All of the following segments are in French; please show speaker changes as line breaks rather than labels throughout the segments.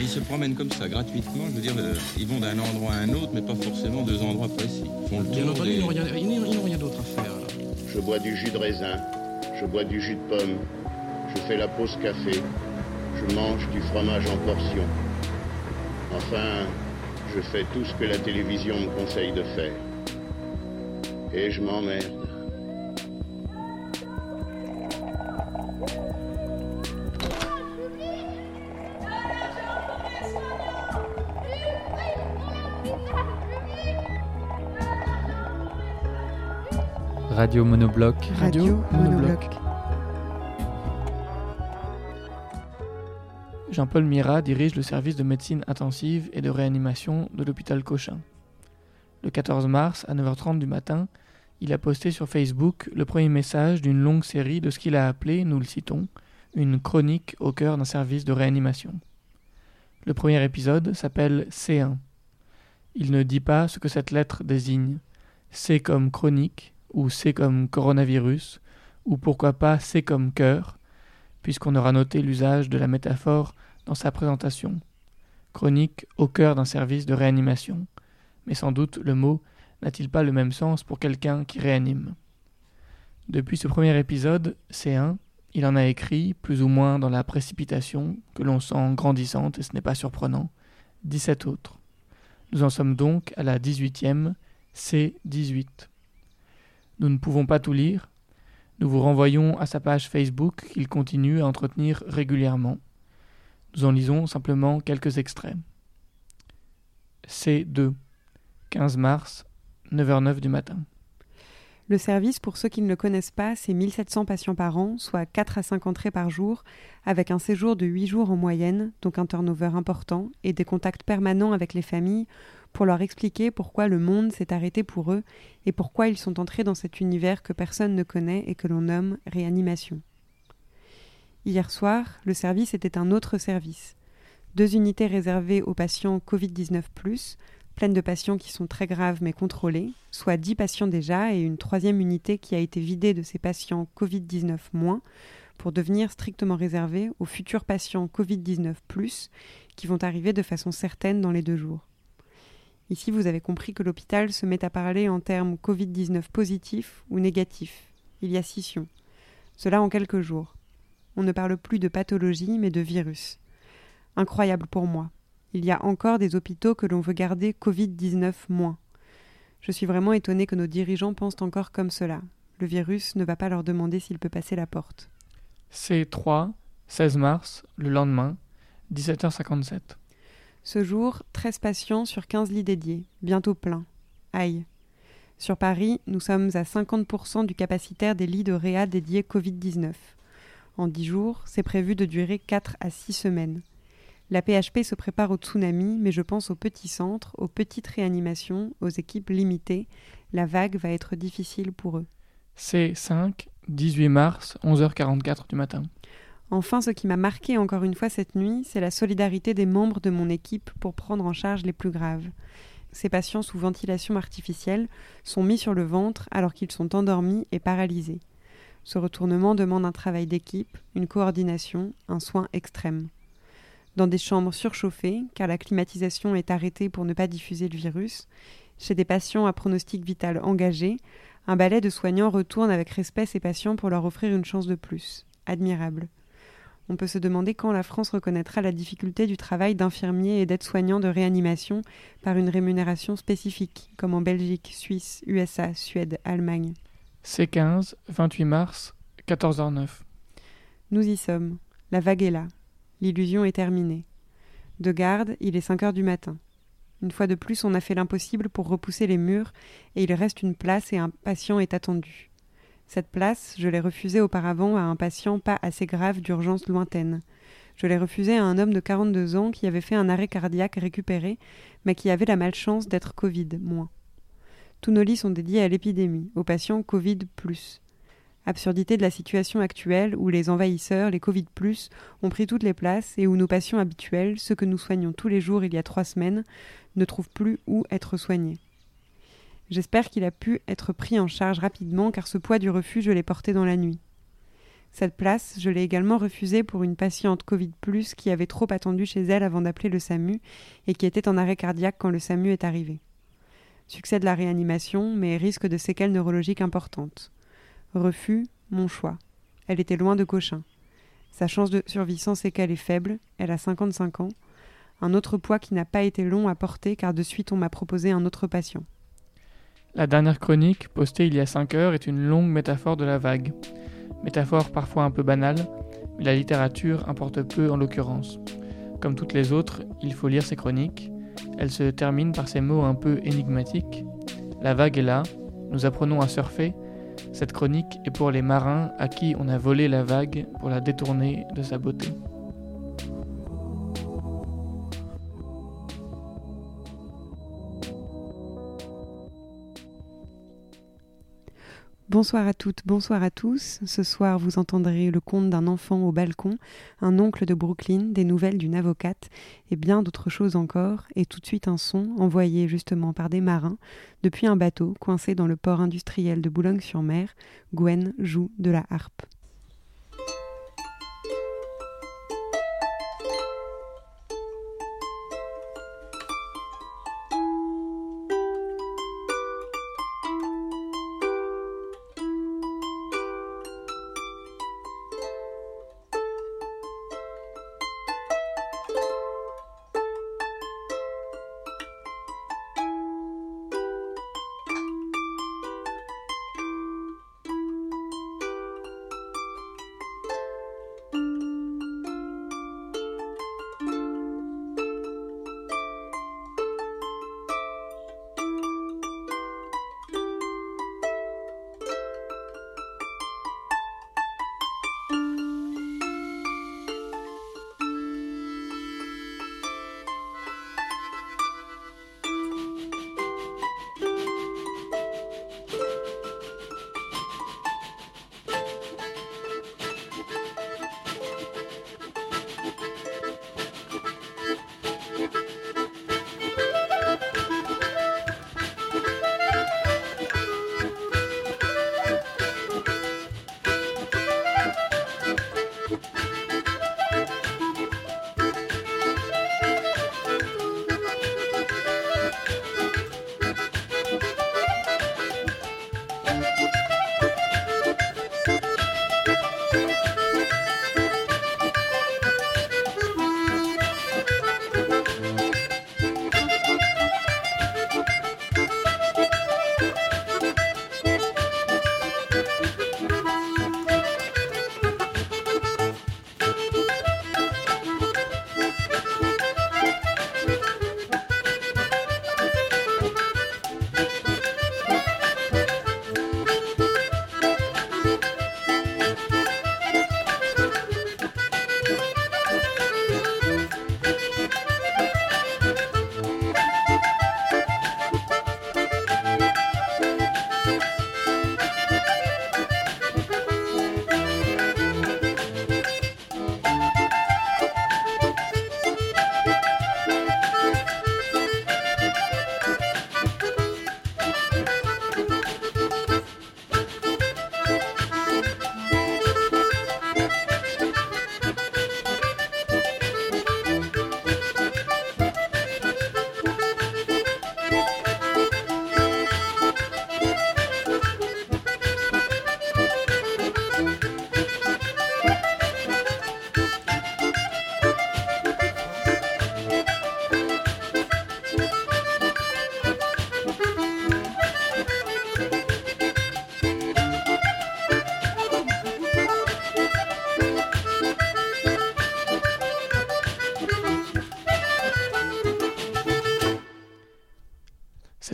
Ils se promènent comme ça, gratuitement. Je veux dire, euh, ils vont d'un endroit à un autre, mais pas forcément deux endroits précis. Ils font le
Bien
tour
entendu,
des-
ils n'ont rien, rien d'autre à faire. là.
Je bois du jus de raisin, je bois du jus de pomme, je fais la pause café, je mange du fromage en portions. Enfin, je fais tout ce que la télévision me conseille de faire. Et je m'emmerde.
Radio Monobloc.
Radio Monobloc.
Jean-Paul Mira dirige le service de médecine intensive et de réanimation de l'hôpital Cochin. Le 14 mars, à 9h30 du matin, il a posté sur Facebook le premier message d'une longue série de ce qu'il a appelé, nous le citons, une chronique au cœur d'un service de réanimation. Le premier épisode s'appelle C1. Il ne dit pas ce que cette lettre désigne. C comme chronique, ou C comme coronavirus, ou pourquoi pas C comme cœur, puisqu'on aura noté l'usage de la métaphore dans sa présentation. Chronique au cœur d'un service de réanimation. Mais sans doute le mot n'a-t-il pas le même sens pour quelqu'un qui réanime? Depuis ce premier épisode, C1, il en a écrit, plus ou moins dans la précipitation, que l'on sent grandissante, et ce n'est pas surprenant, 17 autres. Nous en sommes donc à la 18e, C18. Nous ne pouvons pas tout lire, nous vous renvoyons à sa page Facebook qu'il continue à entretenir régulièrement. Nous en lisons simplement quelques extraits. C2, 15 mars, 9h09 du matin.
Le service, pour ceux qui ne le connaissent pas, c'est 1700 patients par an, soit 4 à 5 entrées par jour, avec un séjour de 8 jours en moyenne, donc un turnover important, et des contacts permanents avec les familles pour leur expliquer pourquoi le monde s'est arrêté pour eux et pourquoi ils sont entrés dans cet univers que personne ne connaît et que l'on nomme réanimation. Hier soir, le service était un autre service. Deux unités réservées aux patients Covid-19, pleines de patients qui sont très graves mais contrôlés, soit 10 patients déjà, et une troisième unité qui a été vidée de ces patients Covid-19 moins, pour devenir strictement réservée aux futurs patients Covid-19 qui vont arriver de façon certaine dans les deux jours. Ici, vous avez compris que l'hôpital se met à parler en termes Covid-19 positifs ou négatifs. Il y a scission. Cela en quelques jours. On ne parle plus de pathologie, mais de virus. Incroyable pour moi. Il y a encore des hôpitaux que l'on veut garder Covid-19 moins. Je suis vraiment étonnée que nos dirigeants pensent encore comme cela. Le virus ne va pas leur demander s'il peut passer la porte.
C3, 16 mars, le lendemain, 17h57.
Ce jour, 13 patients sur 15 lits dédiés, bientôt plein. Aïe. Sur Paris, nous sommes à 50% du capacitaire des lits de réa dédiés Covid-19. En 10 jours, c'est prévu de durer 4 à 6 semaines. La PHP se prépare au tsunami, mais je pense aux petits centres, aux petites réanimations, aux équipes limitées. La vague va être difficile pour eux.
C5, 18 mars, 11h44 du matin.
Enfin, ce qui m'a marqué encore une fois cette nuit, c'est la solidarité des membres de mon équipe pour prendre en charge les plus graves. Ces patients sous ventilation artificielle sont mis sur le ventre alors qu'ils sont endormis et paralysés. Ce retournement demande un travail d'équipe, une coordination, un soin extrême. Dans des chambres surchauffées, car la climatisation est arrêtée pour ne pas diffuser le virus, chez des patients à pronostic vital engagé, un balai de soignants retourne avec respect ces patients pour leur offrir une chance de plus. Admirable. On peut se demander quand la France reconnaîtra la difficulté du travail d'infirmiers et d'aides-soignants de réanimation par une rémunération spécifique, comme en Belgique, Suisse, USA, Suède, Allemagne.
C15, 28 mars, 14h09.
Nous y sommes. La vague est là. L'illusion est terminée. De garde, il est 5 heures du matin. Une fois de plus, on a fait l'impossible pour repousser les murs, et il reste une place et un patient est attendu. Cette place, je l'ai refusée auparavant à un patient pas assez grave d'urgence lointaine. Je l'ai refusée à un homme de 42 ans qui avait fait un arrêt cardiaque récupéré, mais qui avait la malchance d'être Covid moins. Tous nos lits sont dédiés à l'épidémie, aux patients Covid+. Absurdité de la situation actuelle où les envahisseurs, les Covid, ont pris toutes les places et où nos patients habituels, ceux que nous soignons tous les jours il y a trois semaines, ne trouvent plus où être soignés. J'espère qu'il a pu être pris en charge rapidement car ce poids du refus, je l'ai porté dans la nuit. Cette place, je l'ai également refusée pour une patiente Covid, qui avait trop attendu chez elle avant d'appeler le SAMU et qui était en arrêt cardiaque quand le SAMU est arrivé. Succès de la réanimation, mais risque de séquelles neurologiques importantes. Refus, mon choix. Elle était loin de Cochin. Sa chance de survie sans séquelles est faible, elle a 55 ans. Un autre poids qui n'a pas été long à porter car de suite on m'a proposé un autre patient.
La dernière chronique, postée il y a 5 heures, est une longue métaphore de la vague. Métaphore parfois un peu banale, mais la littérature importe peu en l'occurrence. Comme toutes les autres, il faut lire ces chroniques. Elles se terminent par ces mots un peu énigmatiques. La vague est là, nous apprenons à surfer, cette chronique est pour les marins à qui on a volé la vague pour la détourner de sa beauté.
Bonsoir à toutes, bonsoir à tous. Ce soir, vous entendrez le conte d'un enfant au balcon, un oncle de Brooklyn, des nouvelles d'une avocate et bien d'autres choses encore, et tout de suite un son envoyé justement par des marins depuis un bateau coincé dans le port industriel de Boulogne-sur-Mer. Gwen joue de la harpe.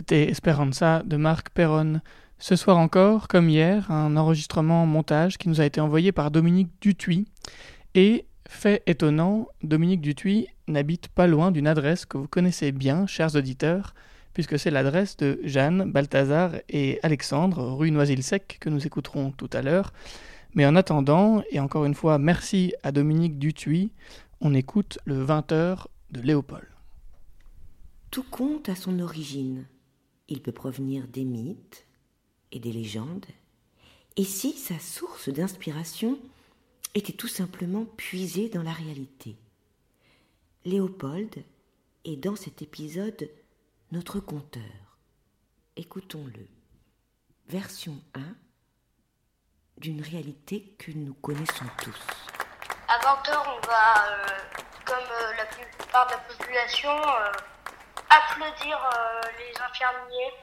C'était Esperanza de Marc Perron. Ce soir encore, comme hier, un enregistrement montage qui nous a été envoyé par Dominique Dutuy. Et, fait étonnant, Dominique Dutuy n'habite pas loin d'une adresse que vous connaissez bien, chers auditeurs, puisque c'est l'adresse de Jeanne, Balthazar et Alexandre, rue Noisy-le-Sec, que nous écouterons tout à l'heure. Mais en attendant, et encore une fois, merci à Dominique Dutuy, on écoute le 20h de Léopold.
Tout conte à son origine. Il peut provenir des mythes et des légendes. Et si sa source d'inspiration était tout simplement puisée dans la réalité? Léopold est dans cet épisode notre conteur. Écoutons-le. Version 1 d'une réalité que nous connaissons tous.
À 20h, on va, euh, comme euh, la plupart de la population, euh, applaudir les infirmiers.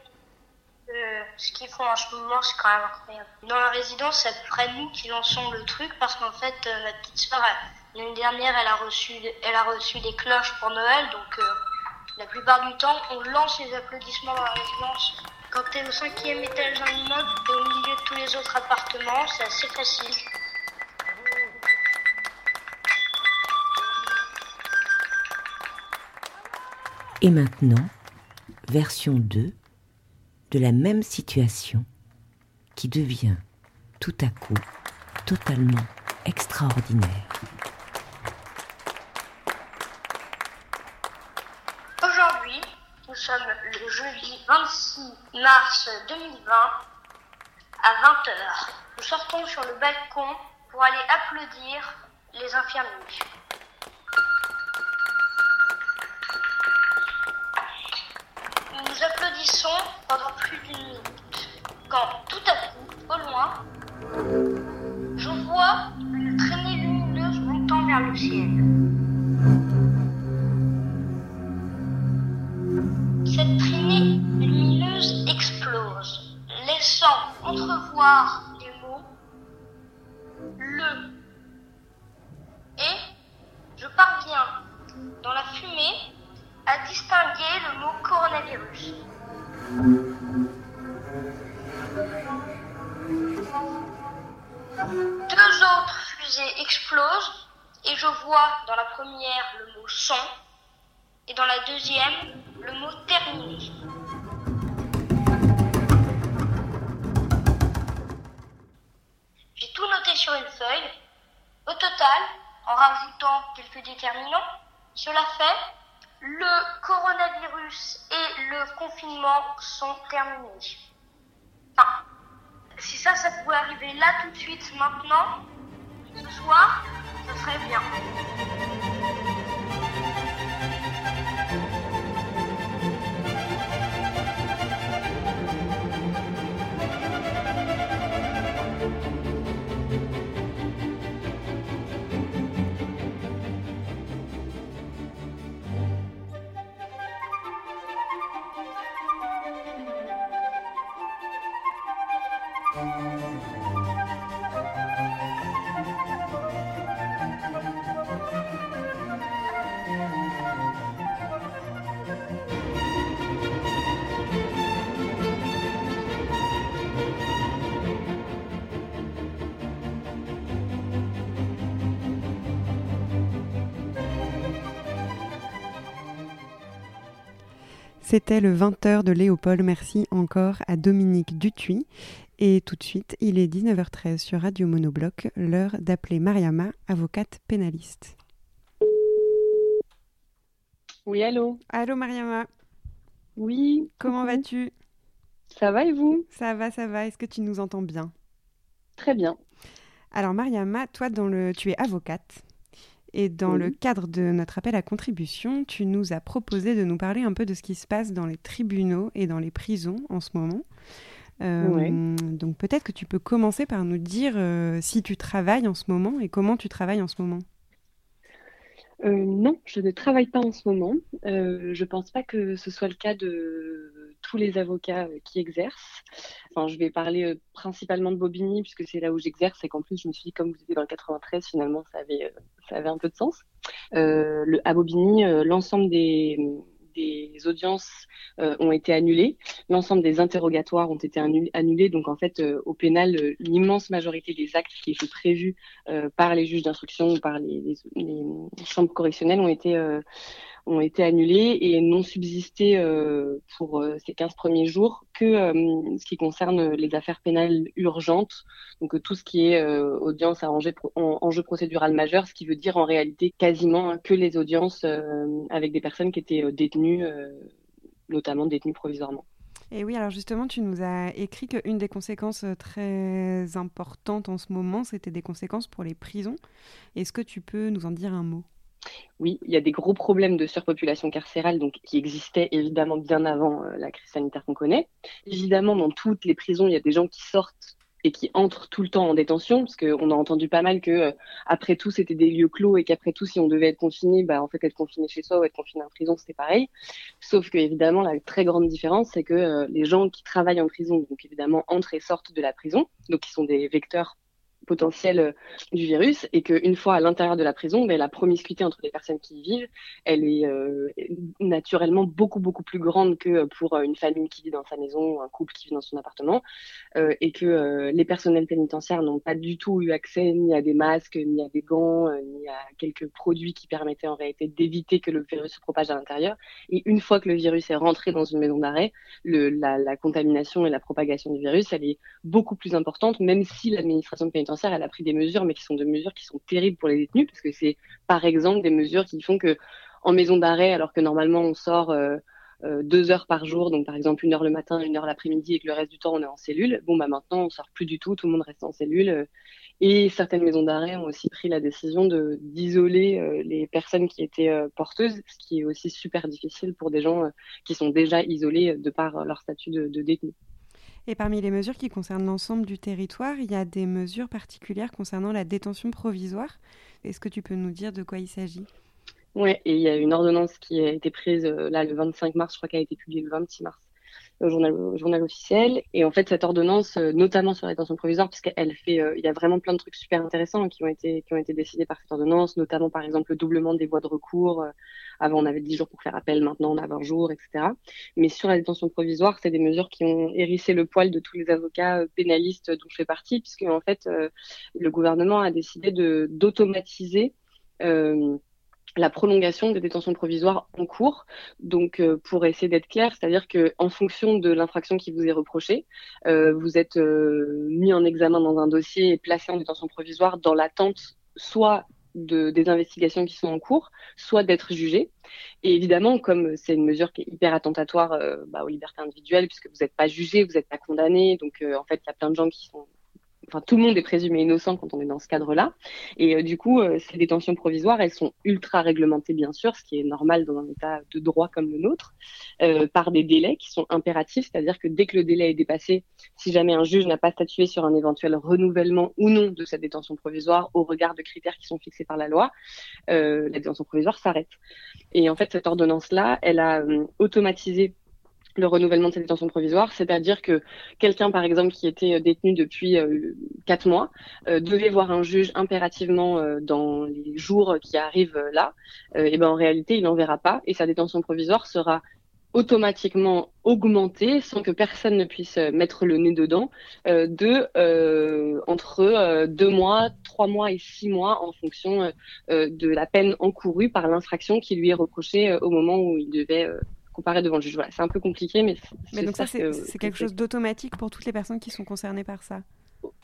ce qu'ils font en ce moment, c'est quand même incroyable. Dans la résidence, c'est près nous qui lançons le truc parce qu'en fait, ma petite soeur, l'année dernière, elle a, reçu, des cloches pour Noël, donc la plupart du temps, on lance les applaudissements dans la résidence. Quand tu es au cinquième étage d'un immeuble au milieu de tous les autres appartements, c'est assez facile.
Et maintenant, version 2 de la même situation qui devient tout à coup totalement extraordinaire.
Aujourd'hui, nous sommes le jeudi 26 mars 2020 à 20h. Nous sortons sur le balcon pour aller applaudir les infirmiers. Pendant plus d'une minute, quand tout à coup, au loin, je vois une traînée lumineuse montant vers le ciel. Cette traînée lumineuse explose, laissant entrevoir les mots le. Et je parviens, dans la fumée, à distinguer le mot coronavirus. Deux autres fusées explosent et je vois dans la première le mot son et dans la deuxième le mot terminé. J'ai tout noté sur une feuille. Au total, en rajoutant quelques déterminants, cela fait le coronavirus et le confinement sont terminés. Si ça, ça pouvait arriver là tout de suite, maintenant, ce soir, ce serait bien.
C'était le 20h de Léopold. Merci encore à Dominique Dutuy. Et tout de suite, il est 19h13 sur Radio Monobloc, l'heure d'appeler Mariama, avocate pénaliste.
Oui, allô
Allô Mariama.
Oui.
Comment vas-tu?
Ça va et vous?
Ça va, ça va. Est-ce que tu nous entends bien?
Très bien.
Alors Mariama, toi, dans le... tu es avocate. Et dans le cadre de notre appel à contribution, tu nous as proposé de nous parler un peu de ce qui se passe dans les tribunaux et dans les prisons en ce moment. Euh, donc peut-être que tu peux commencer par nous dire euh, si tu travailles en ce moment et comment tu travailles en ce moment.
Euh, non, je ne travaille pas en ce moment. je ne pense pas que ce soit le cas de tous les avocats qui exercent. Enfin, je vais parler principalement de Bobigny puisque c'est là où j'exerce et qu'en plus je me suis dit comme vous étiez dans le 93, finalement ça avait, ça avait un peu de sens. À Bobigny, l'ensemble des audiences euh, ont été annulées. L'ensemble des interrogatoires ont été annulés. Donc, en fait, euh, au pénal, euh, l'immense majorité des actes qui étaient prévus par les juges d'instruction ou par les, chambres correctionnelles ont été, ont été annulées et n'ont subsisté pour ces 15 premiers jours que ce qui concerne les affaires pénales urgentes, donc tout ce qui est audience à enjeu, enjeu procédural majeur, ce qui veut dire en réalité quasiment que les audiences avec des personnes qui étaient détenues, notamment détenues provisoirement.
Et oui, alors justement, tu nous as écrit qu'une des conséquences euh, très importantes en ce moment, c'était des conséquences pour les prisons. Est-ce que tu peux nous en dire un mot?
Oui, il y a des gros problèmes de surpopulation carcérale donc, qui existaient évidemment bien avant euh, la crise sanitaire qu'on connaît. Évidemment, dans toutes les prisons, il y a des gens qui sortent et qui entrent tout le temps en détention, parce qu'on a entendu pas mal que euh, après tout c'était des lieux clos et qu'après tout si on devait être confiné, bah en fait être confiné chez soi ou être confiné en prison c'était pareil. Sauf que évidemment la très grande différence c'est que euh, les gens qui travaillent en prison donc évidemment entrent et sortent de la prison, donc qui sont des vecteurs potentiel euh, du virus et qu'une fois à l'intérieur de la prison, ben, la promiscuité entre les personnes qui y vivent, elle est euh, naturellement beaucoup beaucoup plus grande que pour euh, une famille qui vit dans sa maison, un couple qui vit dans son appartement, et que les personnels pénitentiaires n'ont pas du tout eu accès ni à des masques, ni à des gants, ni à quelques produits qui permettaient en réalité d'éviter que le virus se propage à l'intérieur. Et une fois que le virus est rentré dans une maison d'arrêt, la, la contamination et la propagation du virus, elle est beaucoup plus importante, même si l'administration pénitentiaire elle a pris des mesures, mais qui sont des mesures qui sont terribles pour les détenus, parce que c'est, par exemple, des mesures qui font que en maison d'arrêt, alors que normalement on sort euh, euh, deux heures par jour, donc par exemple une heure le matin, une heure l'après-midi, et que le reste du temps on est en cellule, bon bah maintenant on sort plus du tout, tout le monde reste en cellule. Euh, et certaines maisons d'arrêt ont aussi pris la décision d'isoler les personnes qui étaient porteuses, ce qui est aussi super difficile pour des gens qui sont déjà isolés de par leur statut de, de détenu.
Et parmi les mesures qui concernent l'ensemble du territoire, il y a des mesures particulières concernant la détention provisoire. Est-ce que tu peux nous dire de quoi il s'agit?
Oui, et il y a une ordonnance qui a été prise euh, là le 25 mars, je crois qu'elle a été publiée le 26 mars au journal, officiel. Et en fait, cette ordonnance, euh, notamment sur la détention provisoire, puisqu'elle fait, euh, il y a vraiment plein de trucs super intéressants qui ont été, qui ont été décidés par cette ordonnance, notamment par exemple le doublement des voies de recours. Euh, avant, on avait 10 jours pour faire appel, maintenant on a 20 jours, etc. Mais sur la détention provisoire, c'est des mesures qui ont hérissé le poil de tous les avocats pénalistes dont je fais partie, puisque en fait, le gouvernement a décidé de d'automatiser la prolongation des détentions provisoires en cours. Donc, euh, pour essayer d'être clair, c'est-à-dire que en fonction de l'infraction qui vous est reprochée, euh, vous êtes euh, mis en examen dans un dossier et placé en détention provisoire dans l'attente soit de, des investigations qui sont en cours, soit d'être jugé. Et évidemment, comme c'est une mesure qui est hyper attentatoire bah, aux libertés individuelles, puisque vous n'êtes pas jugé, vous n'êtes pas condamné, donc en fait, il y a plein de gens qui sont enfin tout le monde est présumé innocent quand on est dans ce cadre-là. Et euh, du coup, euh, ces détentions provisoires, elles sont ultra réglementées bien sûr, ce qui est normal dans un état de droit comme le nôtre, euh, par des délais qui sont impératifs, c'est-à-dire que dès que le délai est dépassé, si jamais un juge n'a pas statué sur un éventuel renouvellement ou non de cette détention provisoire au regard de critères qui sont fixés par la loi, la détention provisoire s'arrête. Et en fait, cette ordonnance-là, elle a automatisé le renouvellement de sa détention provisoire, c'est-à-dire que quelqu'un, par exemple, qui était euh, détenu depuis euh, quatre mois, euh, devait voir un juge impérativement dans les jours qui arrivent là, et ben en réalité, il n'en verra pas, et sa détention provisoire sera automatiquement augmentée sans que personne ne puisse mettre le nez dedans de entre deux mois, trois mois et six mois en fonction de la peine encourue par l'infraction qui lui est reprochée au moment où il devait comparer devant le juge. Voilà, c'est un peu compliqué, mais
Mais donc ça, c'est quelque chose d'automatique pour toutes les personnes qui sont concernées par ça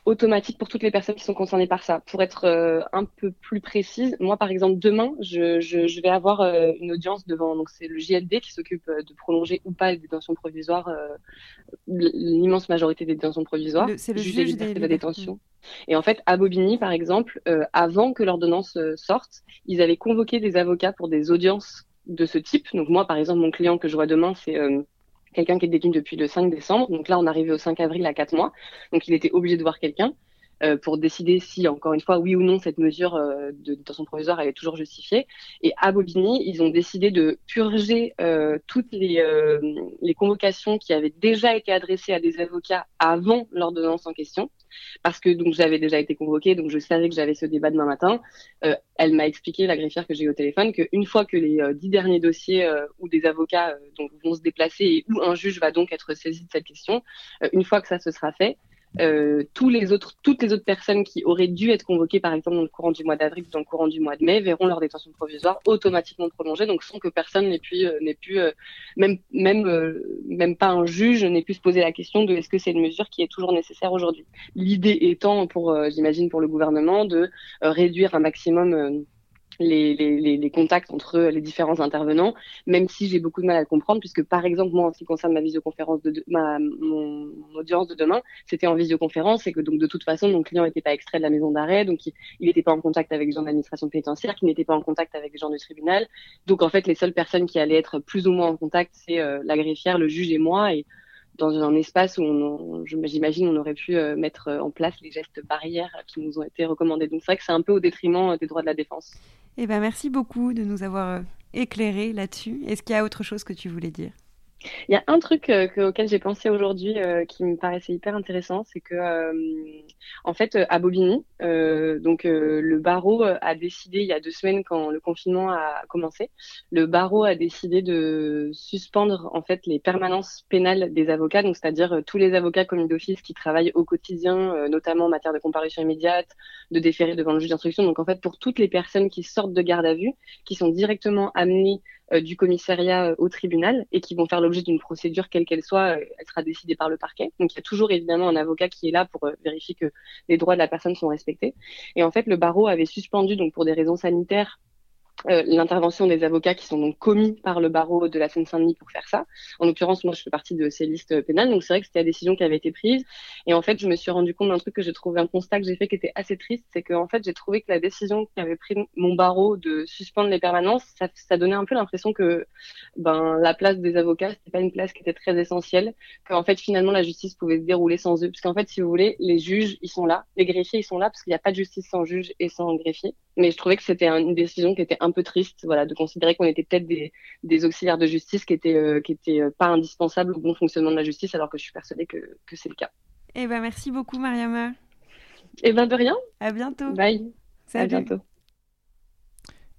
automatique pour toutes les personnes qui sont concernées par ça. Pour être euh, un peu plus précise, moi par exemple demain, je, je, je vais avoir euh, une audience devant donc c'est le JLD qui s'occupe euh, de prolonger ou pas les détentions provisoires, l'immense majorité des détentions provisoires.
C'est le juge
de la détention. Et en fait, à Bobigny par exemple, avant que l'ordonnance sorte, ils avaient convoqué des avocats pour des audiences de ce type. Donc moi, par exemple, mon client que je vois demain, c'est euh, quelqu'un qui est détenu depuis le 5 décembre. Donc là, on arrivait au 5 avril à 4 mois. Donc il était obligé de voir quelqu'un euh, pour décider si, encore une fois, oui ou non, cette mesure euh, de détention provisoire elle toujours justifiée. Et à Bobigny, ils ont décidé de purger toutes les, les convocations qui avaient déjà été adressées à des avocats avant l'ordonnance en question parce que donc j'avais déjà été convoquée, donc je savais que j'avais ce débat demain matin. Euh, elle m'a expliqué, la greffière que j'ai eu au téléphone, qu'une fois que les euh, dix derniers dossiers euh, où des avocats vont se déplacer et où un juge va donc être saisi de cette question, une fois que ça se sera fait, euh, tous les autres, toutes les autres personnes qui auraient dû être convoquées, par exemple, dans le courant du mois d'avril ou dans le courant du mois de mai, verront leur détention provisoire automatiquement prolongée, donc sans que personne n'ait pu, euh, n'ait pu euh, même, même, même pas un juge n'ait pu se poser la question de est-ce que c'est une mesure qui est toujours nécessaire aujourd'hui. L'idée étant, pour, j'imagine, pour le gouvernement, de réduire un maximum les, contacts entre les différents intervenants, même si j'ai beaucoup de mal à le comprendre, puisque par exemple, moi, en ce qui concerne ma visioconférence de, mon, audience de demain, c'était en visioconférence et que donc de toute façon, mon client n'était pas extrait de la maison d'arrêt, donc il n'était pas en contact avec les gens de l'administration pénitentiaire, qui n'était pas en contact avec les gens du tribunal. Donc en fait, les seules personnes qui allaient être plus ou moins en contact, c'est euh, la greffière, le juge et moi. Et dans un espace où j'imagine on aurait pu euh, mettre euh, en place les gestes barrières qui nous ont été recommandés. Donc c'est vrai que c'est un peu au détriment des droits de la défense.
Eh ben, merci beaucoup de nous avoir euh, éclairé là-dessus. Est-ce qu'il y a autre chose que tu voulais dire?
Il y a un truc euh, auquel j'ai pensé aujourd'hui euh, qui me paraissait hyper intéressant, c'est que euh, en fait à Bobigny, donc le barreau a décidé il y a deux semaines quand le confinement a commencé, le barreau a décidé de suspendre en fait les permanences pénales des avocats, donc c'est-à-dire tous les avocats commis d'office qui travaillent au quotidien, notamment en matière de comparution immédiate, de déférer devant le juge d'instruction. Donc en fait pour toutes les personnes qui sortent de garde à vue, qui sont directement amenées du commissariat euh, au tribunal et qui vont faire l'objet d'une procédure quelle qu'elle soit, euh, elle sera décidée par le parquet. Donc il y a toujours évidemment un avocat qui est là pour vérifier que les droits de la personne sont respectés. Et en fait, le barreau avait suspendu, donc pour des raisons sanitaires, euh, l'intervention des avocats qui sont donc commis par le barreau de la Seine-Saint-Denis pour faire ça. En l'occurrence, moi, je fais partie de ces listes pénales, donc c'est vrai que c'était la décision qui avait été prise. Et en fait, je me suis rendu compte d'un truc que j'ai trouvé, un constat que j'ai fait qui était assez triste, c'est que en fait, j'ai trouvé que la décision qu'avait pris mon barreau de suspendre les permanences, ça, ça donnait un peu l'impression que ben la place des avocats, c'était pas une place qui était très essentielle, qu'en fait, finalement, la justice pouvait se dérouler sans eux, parce qu'en fait, si vous voulez, les juges, ils sont là, les greffiers, ils sont là, parce qu'il n'y a pas de justice sans juge et sans greffier. Mais je trouvais que c'était une décision qui était un peu triste, voilà, de considérer qu'on était peut-être des, des, auxiliaires de justice qui étaient, euh, qui étaient euh, pas indispensables au bon fonctionnement de la justice, alors que je suis persuadée que, que c'est le cas.
Eh ben, merci beaucoup, Mariama.
Eh ben, de rien.
À bientôt.
Bye. À bientôt.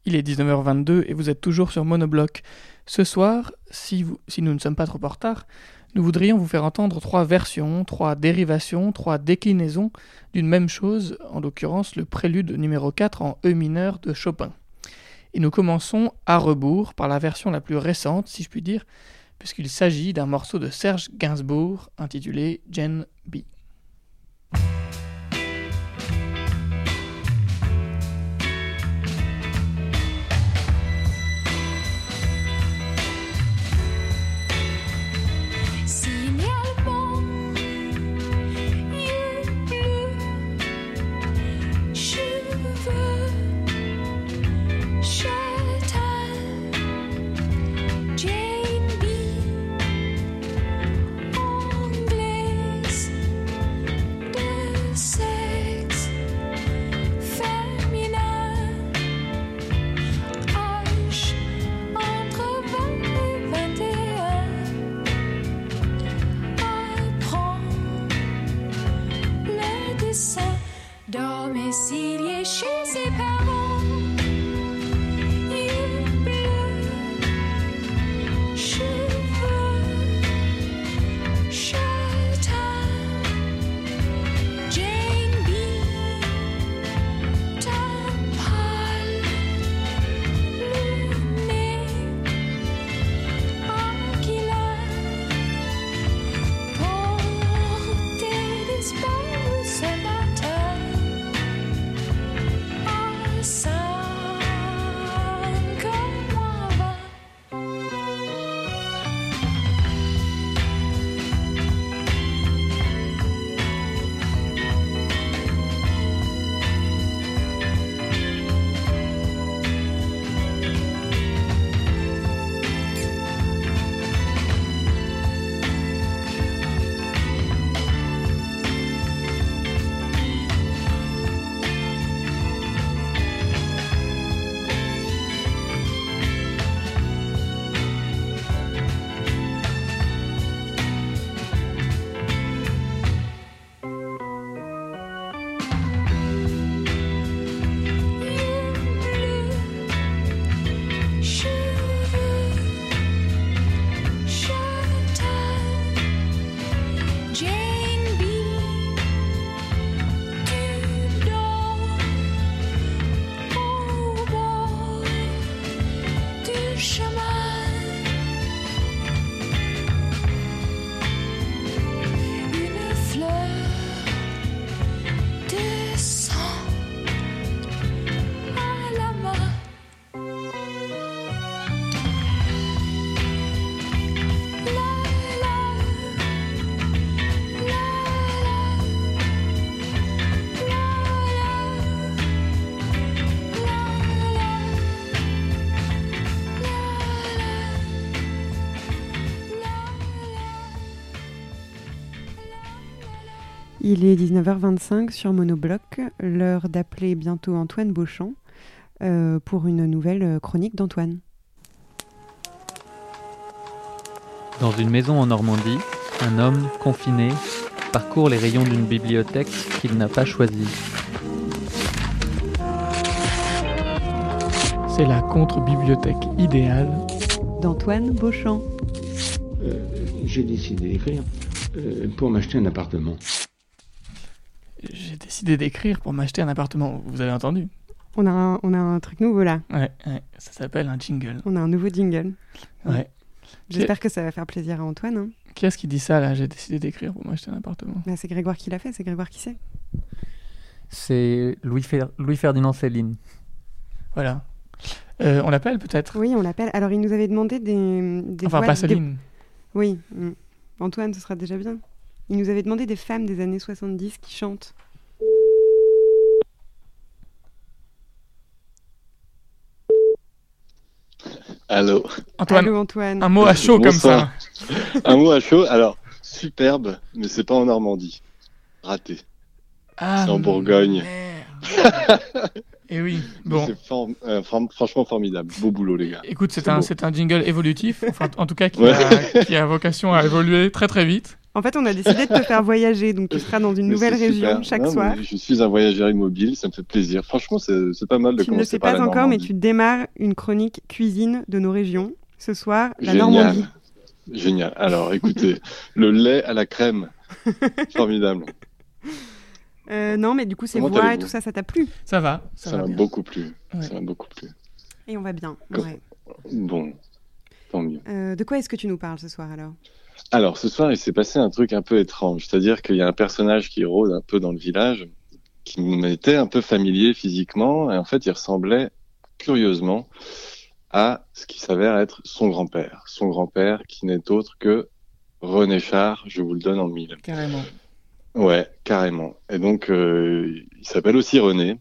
Il est 19h22 et vous êtes toujours sur Monobloc. Ce soir, si, vous, si nous ne sommes pas trop en retard, nous voudrions vous faire entendre trois versions, trois dérivations, trois déclinaisons d'une même chose, en l'occurrence le prélude numéro 4 en E mineur de Chopin. Et nous commençons à rebours par la version la plus récente, si je puis dire, puisqu'il s'agit d'un morceau de Serge Gainsbourg intitulé Jen B.
Il est 19h25 sur Monobloc, l'heure d'appeler bientôt Antoine Beauchamp euh, pour une nouvelle chronique d'Antoine.
Dans une maison en Normandie, un homme, confiné, parcourt les rayons d'une bibliothèque qu'il n'a pas choisie.
C'est la contre-bibliothèque idéale
d'Antoine Beauchamp.
Euh, J'ai décidé d'écrire euh, pour m'acheter un appartement.
J'ai décidé d'écrire pour m'acheter un appartement, vous avez entendu
On a un, on a un truc nouveau là.
Ouais, ouais, ça s'appelle un jingle.
On a un nouveau jingle.
Ouais.
J'espère que ça va faire plaisir à Antoine. Hein.
Qui est-ce qui dit ça là? J'ai décidé d'écrire pour m'acheter un appartement.
Bah, c'est Grégoire qui l'a fait, c'est Grégoire qui sait.
C'est Louis, Fer- Louis Ferdinand Céline.
Voilà. Euh, on l'appelle peut-être?
Oui, on l'appelle. Alors, il nous avait demandé des. des
Enfin,
voix
pas Céline.
Oui, mm. Antoine, ce sera déjà bien. Il nous avait demandé des femmes des années 70 qui chantent.
Allô
Antoine,
Allô, Antoine.
un mot à chaud comme ça.
Un mot à chaud. Alors, superbe, mais c'est pas en Normandie. Raté.
Ah,
C'est en Bourgogne.
Et oui,
Mais
bon.
C'est form- euh, fran- franchement formidable. Beau boulot, les gars.
Écoute, c'est un, un jingle évolutif, enfin, en tout cas qui,
Ouais.
a, qui a vocation à évoluer très très vite.
En fait, on a décidé de te faire voyager, donc tu seras dans une
Mais
nouvelle région
super.
chaque
Non,
soir.
Je suis un voyageur immobile, ça me fait plaisir. Franchement, c'est pas mal de
Tu ne le
commencer
sais
par
pas
la
encore, mais
Normandie.
tu démarres une chronique cuisine de nos régions. Ce soir, la
Génial.
Normandie.
Génial. Alors, écoutez, le lait à la crème. Formidable.
Euh, non, mais du coup, ces
Comment
voix et tout ça, ça t'a plu?
Ça va, ça,
m'a beaucoup plu.
Ouais.
Ça m'a beaucoup plu.
Et on va bien. Ouais.
Bon, tant mieux.
Euh, de quoi est-ce que tu nous parles ce soir alors?
Alors, ce soir, il s'est passé un truc un peu étrange. C'est-à-dire qu'il y a un personnage qui rôde un peu dans le village, qui m'était un peu familier physiquement, et en fait, il ressemblait curieusement à ce qui s'avère être son grand-père. Son grand-père qui n'est autre que René Char, je vous le donne en mille.
Carrément.
Ouais, carrément. Et donc, euh, il s'appelle aussi René.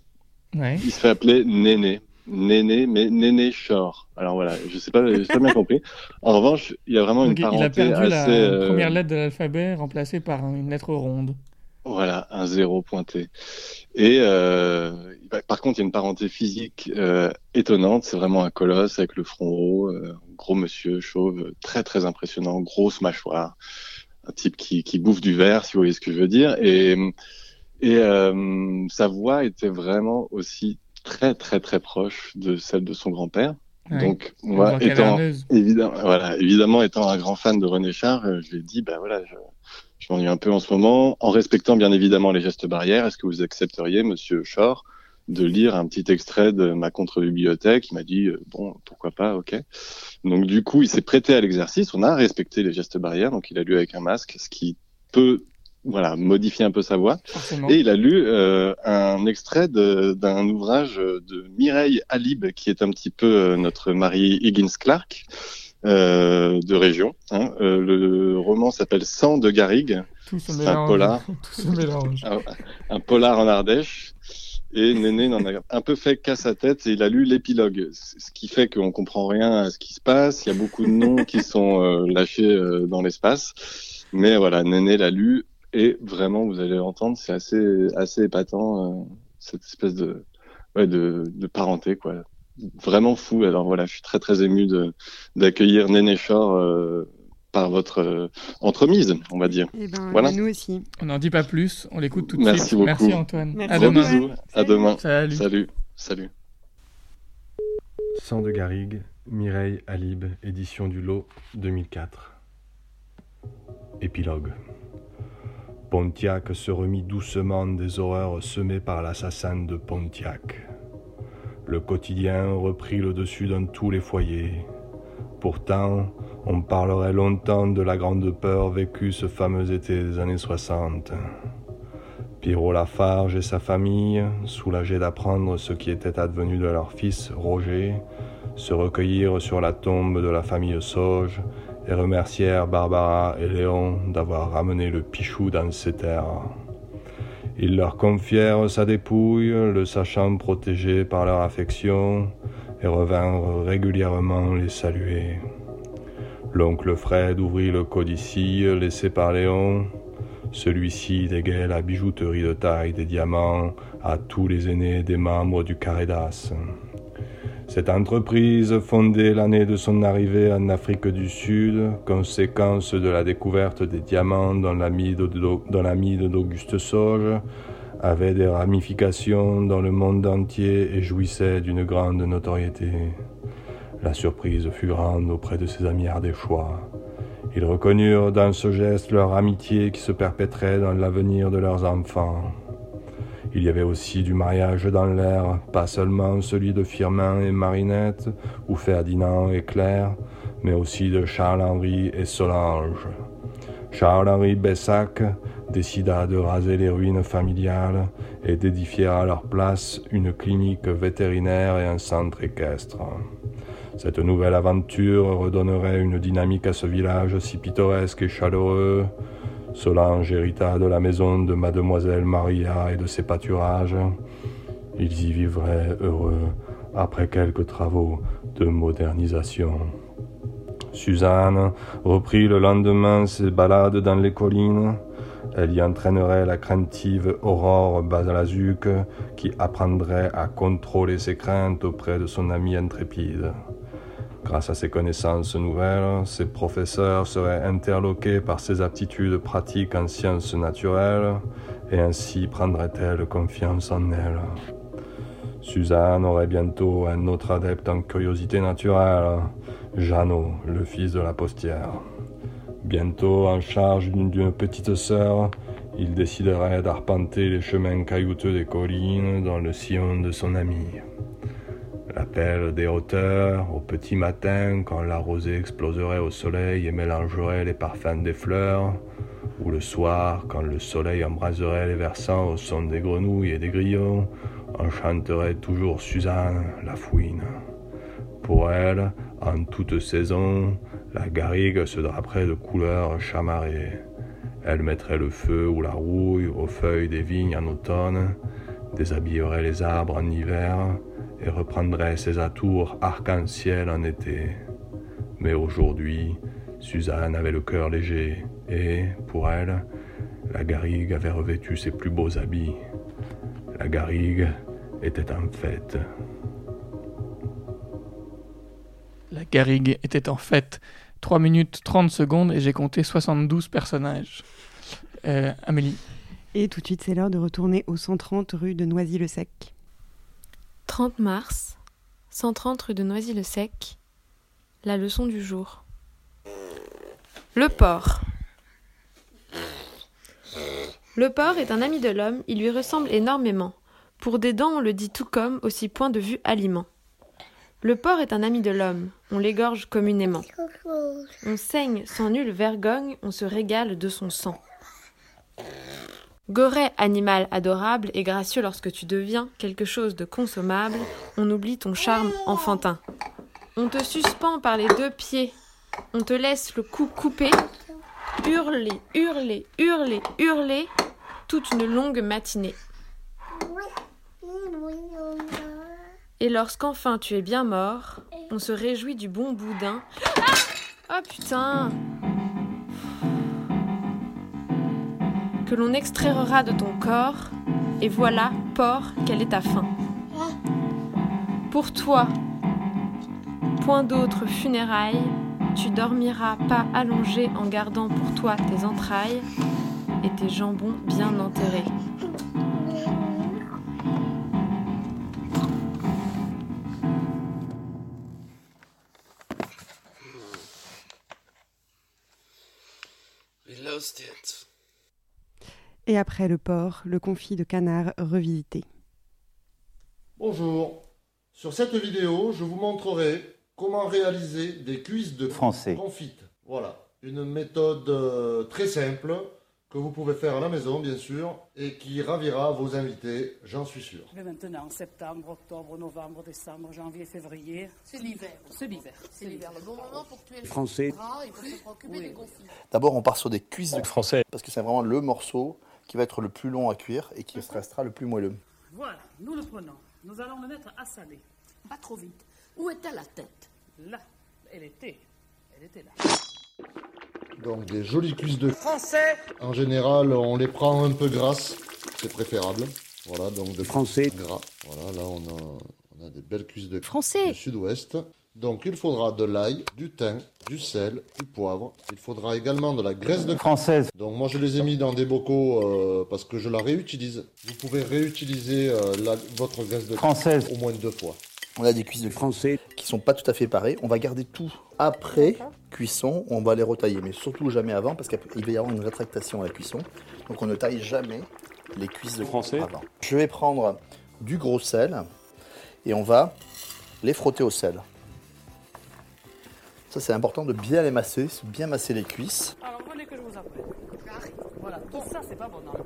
Ouais.
Il se fait appeler Néné. Néné, mais Néné Shore. Alors voilà, je sais pas, j'ai pas bien compris. En revanche, il y a vraiment
Donc,
une
il
parenté
a perdu la
euh,
première lettre de l'alphabet remplacée par une lettre ronde.
Voilà, un zéro pointé. Et euh, bah, par contre, il y a une parenté physique euh, étonnante. C'est vraiment un colosse avec le front haut, gros monsieur chauve, très très impressionnant, grosse mâchoire, un type qui, qui bouffe du verre, si vous voyez ce que je veux dire. Et, et sa voix était vraiment aussi très très très proche de celle de son grand-père.
Ouais.
Donc moi, étant évidemment, voilà, évidemment étant un grand fan de René Char, euh, je lui ai dit, bah voilà, je, je m'ennuie un peu en ce moment, en respectant bien évidemment les gestes barrières. Est-ce que vous accepteriez, Monsieur Char, de lire un petit extrait de ma contre-bibliothèque? Il m'a dit, euh, bon, pourquoi pas, ok. Donc du coup, il s'est prêté à l'exercice. On a respecté les gestes barrières, donc il a lu avec un masque, ce qui peut, voilà, modifier un peu sa voix.
Forcément.
Et il a lu euh, un extrait d'un ouvrage de Mireille Alib, qui est un petit peu euh, notre Marie Higgins Clark euh, de région. hein. Euh, le roman s'appelle Sang de Garrigue. C'est un polar.
Tout se mélange.
un, un polar en Ardèche. Et Néné n'en a un peu fait qu'à sa tête et il a lu l'épilogue, ce qui fait qu'on comprend rien à ce qui se passe. Il y a beaucoup de noms qui sont euh, lâchés euh, dans l'espace. Mais voilà, Néné l'a lu et vraiment, vous allez entendre, c'est assez, assez épatant, euh, cette espèce de, ouais, de, de parenté, quoi. Vraiment fou. Alors voilà, je suis très, très ému de, d'accueillir Néné Shore, euh, par votre euh, entremise, on va dire.
Eh ben,
voilà.
nous aussi.
On n'en dit pas plus, on l'écoute tout de
Merci
suite.
beaucoup.
Merci Antoine.
Merci
À
Gros
demain.
bisous. À demain.
Salut.
Salut. Salut.
Sang de Garrigue, Mireille Alib, édition du lot 2004. Épilogue. Pontiac se remit doucement des horreurs semées par l'assassin de Pontiac. Le quotidien reprit le dessus dans tous les foyers. Pourtant, on parlerait longtemps de la grande peur vécue ce fameux été des années 60. Pierrot Lafarge et sa famille, soulagés d'apprendre ce qui était advenu de leur fils Roger, se recueillirent sur la tombe de la famille Sauge et remercièrent Barbara et Léon d'avoir ramené le Pichou dans ces terres. Ils leur confièrent sa dépouille, le sachant protégé par leur affection, et revinrent régulièrement les saluer. L'oncle Fred ouvrit le codicille laissé par Léon, Celui-ci dégaie la bijouterie de taille des diamants à tous les aînés des membres du Carédas. Cette entreprise, fondée l'année de son arrivée en Afrique du Sud, conséquence de la découverte des diamants dans la mine d'Auguste Sauge, avait des ramifications dans le monde entier et jouissait d'une grande notoriété. La surprise fut grande auprès de ses amis ardéchois. Ils reconnurent dans ce geste leur amitié qui se perpétrait dans l'avenir de leurs enfants. Il y avait aussi du mariage dans l'air, pas seulement celui de Firmin et Marinette, ou Ferdinand et Claire, mais aussi de Charles-Henri et Solange. Charles-Henri Bessac décida de raser les ruines familiales et d'édifier à leur place une clinique vétérinaire et un centre équestre. Cette nouvelle aventure redonnerait une dynamique à ce village si pittoresque et chaleureux, Solange hérita de la maison de mademoiselle Maria et de ses pâturages. Ils y vivraient heureux après quelques travaux de modernisation. Suzanne reprit le lendemain ses balades dans les collines. Elle y entraînerait la craintive Aurore Basalazuc qui apprendrait à contrôler ses craintes auprès de son ami intrépide. Grâce à ses connaissances nouvelles, ses professeurs seraient interloqués par ses aptitudes pratiques en sciences naturelles et ainsi prendrait-elle confiance en elle. Suzanne aurait bientôt un autre adepte en curiosité naturelle, Jeannot, le fils de la postière. Bientôt en charge d'une petite sœur, il déciderait d'arpenter les chemins caillouteux des collines dans le sillon de son ami. L'appel des hauteurs, au petit matin, quand la rosée exploserait au soleil et mélangerait les parfums des fleurs, ou le soir, quand le soleil embraserait les versants au son des grenouilles et des grillons, enchanterait toujours Suzanne, la fouine. Pour elle, en toute saison, la garrigue se draperait de couleurs chamarrées. Elle mettrait le feu ou la rouille aux feuilles des vignes en automne, déshabillerait les arbres en hiver, et reprendrait ses atours arc-en-ciel en été. Mais aujourd'hui, Suzanne avait le cœur léger et, pour elle, la garrigue avait revêtu ses plus beaux habits. La garrigue était en fête.
La garrigue était en fête. 3 minutes 30 secondes et j'ai compté 72 personnages. Euh, Amélie.
Et tout de suite, c'est l'heure de retourner au 130 rue de Noisy-le-Sec.
30 mars, 130 rue de Noisy-le-Sec, la leçon du jour. Le porc. Le porc est un ami de l'homme, il lui ressemble énormément. Pour des dents, on le dit tout comme, aussi point de vue aliment. Le porc est un ami de l'homme, on l'égorge communément. On saigne sans nulle vergogne, on se régale de son sang. Goret, animal adorable et gracieux lorsque tu deviens quelque chose de consommable, on oublie ton charme enfantin. On te suspend par les deux pieds, on te laisse le cou coupé, hurler, hurler, hurler, hurler, toute une longue matinée. Et lorsqu'enfin tu es bien mort, on se réjouit du bon boudin. Oh putain Que l'on extraira de ton corps, et voilà, porc, quelle est ta fin. Pour toi, point d'autre funérailles, tu dormiras pas allongé en gardant pour toi tes entrailles et tes jambons bien enterrés.
Et après le porc, le confit de canard revisité.
Bonjour. Sur cette vidéo, je vous montrerai comment réaliser des cuisses de
Français.
confite. Voilà, une méthode euh, très simple que vous pouvez faire à la maison, bien sûr, et qui ravira vos invités, j'en suis sûr.
Mais maintenant, septembre, octobre, novembre, décembre, janvier, février.
C'est l'hiver.
C'est l'hiver.
C'est l'hiver. Le bon moment pour tuer le
Français.
se préoccuper des confits.
D'abord, on part sur des cuisses de
Français.
parce que c'est vraiment le morceau qui va être le plus long à cuire et qui restera le plus moelleux.
Voilà, nous le prenons. Nous allons le mettre à saler.
Pas trop vite. Où était la tête?
Là, elle était. Elle était là.
Donc des jolies cuisses de
Français
En général, on les prend un peu grasses, c'est préférable. Voilà, donc de
Français.
gras. Voilà, là on a, on a des belles cuisses de
Français.
du sud-ouest. Donc il faudra de l'ail, du thym, du sel, du poivre. Il faudra également de la graisse de
Française.
Donc moi je les ai mis dans des bocaux euh, parce que je la réutilise. Vous pouvez réutiliser euh, la- votre graisse de
Française.
au moins deux fois.
On a des cuisses de
Français.
qui sont pas tout à fait pareilles. On va garder tout après cuisson. On va les retailler, mais surtout jamais avant parce qu'il va y avoir une rétractation à la cuisson. Donc on ne taille jamais les cuisses de
Français.
avant. Je vais prendre du gros sel et on va les frotter au sel. Ça c'est important de bien les masser, bien masser les cuisses.
Alors venez que je vous apprenne. Voilà, tout ça c'est pas bon dans la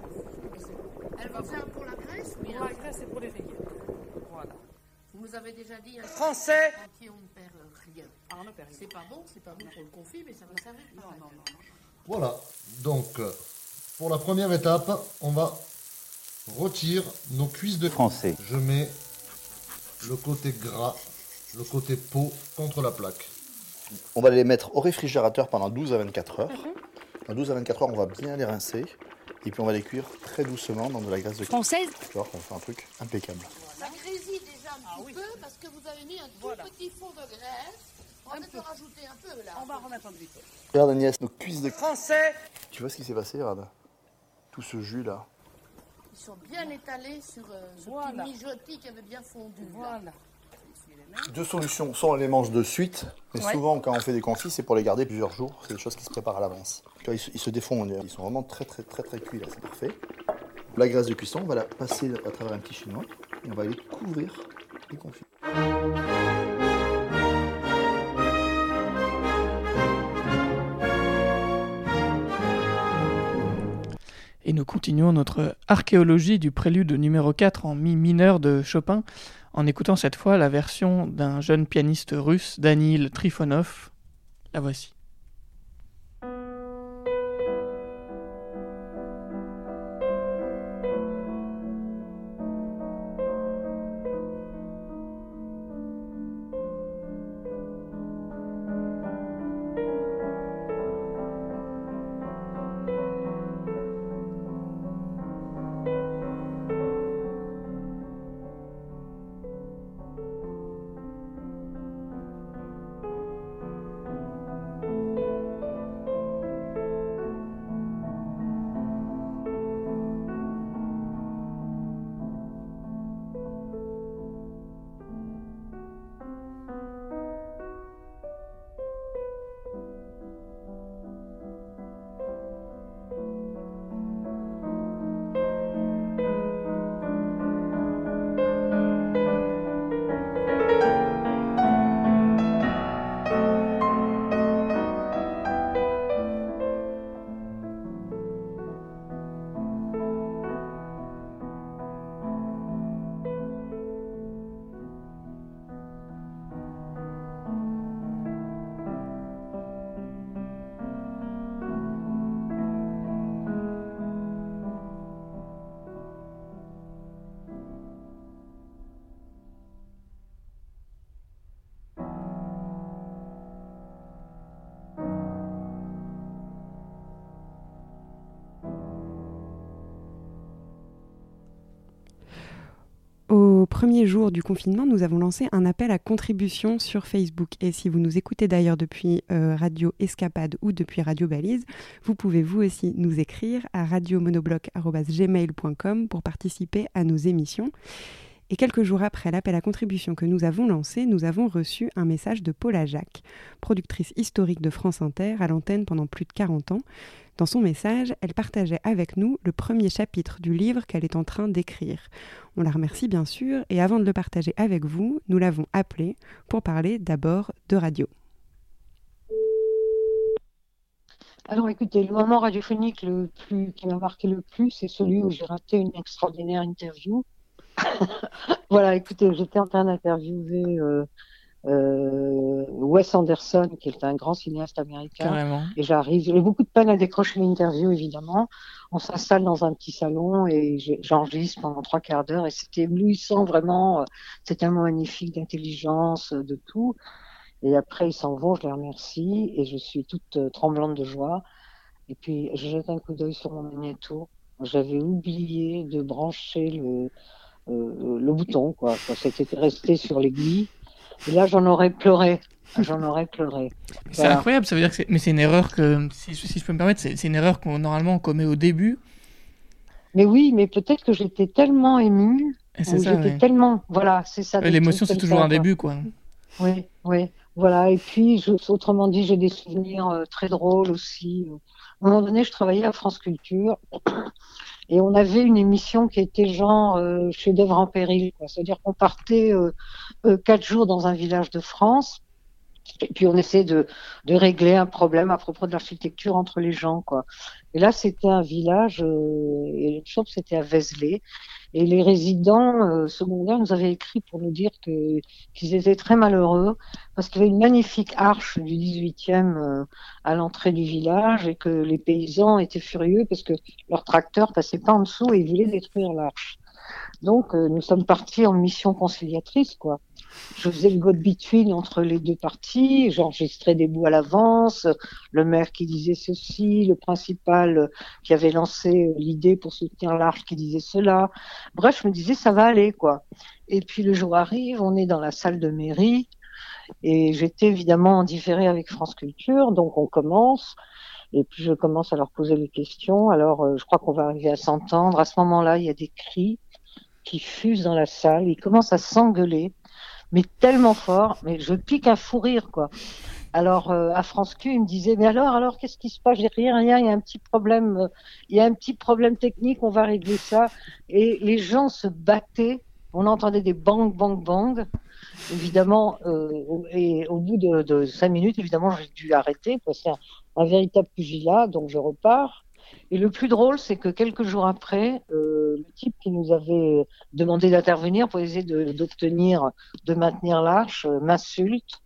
Elle va faire pour la graisse bien
Pour la graisse et pour les rillettes. Voilà.
Vous nous avez déjà dit un
Français
entier, on ne perd rien.
Ah, on ne perd rien.
C'est pas bon, c'est pas bon pour le confit, mais ça va servir.
Non, non, non.
Voilà, donc euh, pour la première étape, on va retirer nos cuisses de
Français.
Je mets le côté gras, le côté peau contre la plaque.
On va les mettre au réfrigérateur pendant 12 à 24 heures. Dans 12 à 24 heures, on va bien les rincer. Et puis on va les cuire très doucement dans de la graisse de
Française
Tu vois, on fait un truc impeccable.
Ça grésille déjà un petit peu parce que vous avez mis un tout petit fond de graisse. On va peut-être en rajouter un peu là.
On va remettre un petit peu.
Regarde Agnès, nos cuisses de...
Français
Tu vois ce qui s'est passé, regarde Tout ce jus là.
Ils sont bien étalés sur euh, ce
Voilà.
petit mijotis qui avait bien fondu. là.
Deux solutions. Soit on les mange de suite, mais
Ouais.
souvent quand on fait des confits, c'est pour les garder plusieurs jours. C'est des choses qui se préparent à l'avance. Ils se défont, ils sont vraiment très très très très cuits là, c'est parfait. La graisse de cuisson, on va la passer à travers un petit chinois et on va aller couvrir les confits.
Et nous continuons notre archéologie du prélude numéro 4 en mi mineur de Chopin en écoutant cette fois la version d'un jeune pianiste russe, Danil Trifonov. La voici.
Premier jour du confinement, nous avons lancé un appel à contribution sur Facebook. Et si vous nous écoutez d'ailleurs depuis euh, Radio Escapade ou depuis Radio Balise, vous pouvez vous aussi nous écrire à radiomonobloc.gmail.com pour participer à nos émissions. Et quelques jours après l'appel à contribution que nous avons lancé, nous avons reçu un message de Paula Jacques, productrice historique de France Inter à l'antenne pendant plus de 40 ans. Dans son message, elle partageait avec nous le premier chapitre du livre qu'elle est en train d'écrire. On la remercie bien sûr, et avant de le partager avec vous, nous l'avons appelée pour parler d'abord de radio.
Alors écoutez, le moment radiophonique le plus, qui m'a marqué le plus, c'est celui où j'ai raté une extraordinaire interview. Voilà, écoutez, j'étais en train d'interviewer euh, euh, Wes Anderson, qui est un grand cinéaste américain.
Carrément.
Et j'arrive, j'ai beaucoup de peine à décrocher l'interview, évidemment. On s'installe dans un petit salon et j'enregistre pendant trois quarts d'heure et c'était éblouissant, vraiment. C'était un moment magnifique d'intelligence, de tout. Et après, ils s'en vont, je les remercie et je suis toute euh, tremblante de joie. Et puis, je jette un coup d'œil sur mon magnéto. J'avais oublié de brancher le, le bouton, quoi. Ça s'était resté sur l'aiguille. Et là, j'en aurais pleuré. J'en aurais pleuré.
C'est
Voilà.
incroyable, ça veut dire que c'est... Mais c'est une erreur que, si, si je peux me permettre, c'est, une erreur qu'on normalement on commet au début.
Mais oui, mais peut-être que j'étais tellement émue.
C'est ça,
j'étais tellement. Voilà, c'est ça.
Ouais, l'émotion, c'est toujours
ça,
un
quoi.
début, quoi.
Oui, oui, voilà. Et puis, je, autrement dit, j'ai des souvenirs euh, très drôles aussi. À un moment donné, je travaillais à France Culture et on avait une émission qui était genre euh, chef-d'œuvre en péril. C'est-à-dire qu'on partait euh, euh, quatre jours dans un village de France et puis on essayait de, de régler un problème à propos de l'architecture entre les gens, quoi. Et là, c'était un village, euh, et le shop, c'était à Vézelay. Et les résidents euh, secondaires nous avaient écrit pour nous dire que qu'ils étaient très malheureux parce qu'il y avait une magnifique arche du 18e euh, à l'entrée du village et que les paysans étaient furieux parce que leur tracteur passait pas en dessous et ils voulaient détruire l'arche. Donc, nous sommes partis en mission conciliatrice, quoi. Je faisais le go-between entre les deux parties, j'enregistrais des bouts à l'avance, le maire qui disait ceci, le principal qui avait lancé l'idée pour soutenir l'arche qui disait cela. Bref, je me disais, ça va aller, quoi. Et puis le jour arrive, on est dans la salle de mairie, et j'étais évidemment en différé avec France Culture, donc on commence. Et puis je commence à leur poser les questions. Alors euh, je crois qu'on va arriver à s'entendre. À ce moment-là, il y a des cris qui fusent dans la salle. Ils commencent à s'engueuler, mais tellement fort. Mais je pique un fou rire, quoi. Alors euh, à France Q, il me disait mais alors alors qu'est-ce qui se passe? J'ai rien rien. Il y a un petit problème. euh, Il y a un petit problème technique. On va régler ça. Et les gens se battaient. On entendait des bang bang bang. Évidemment, euh, et au bout de, cinq minutes, évidemment, j'ai dû arrêter c'est un, un véritable pugilat. Donc je repars. Et le plus drôle, c'est que quelques jours après, euh, le type qui nous avait demandé d'intervenir pour essayer d'obtenir, de, maintenir l'arche, euh, m'insulte.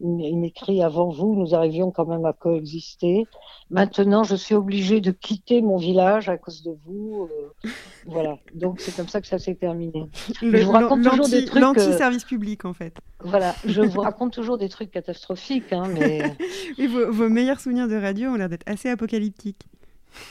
Il m'écrit avant vous, nous arrivions quand même à coexister. Maintenant, je suis obligé de quitter mon village à cause de vous. euh, voilà. Donc c'est comme ça que ça s'est terminé.
Le-
je vous raconte toujours des trucs.
L'anti-service public, en fait.
Voilà, je vous raconte toujours des trucs catastrophiques, hein, mais
Et vos, vos meilleurs souvenirs de radio ont l'air d'être assez apocalyptiques.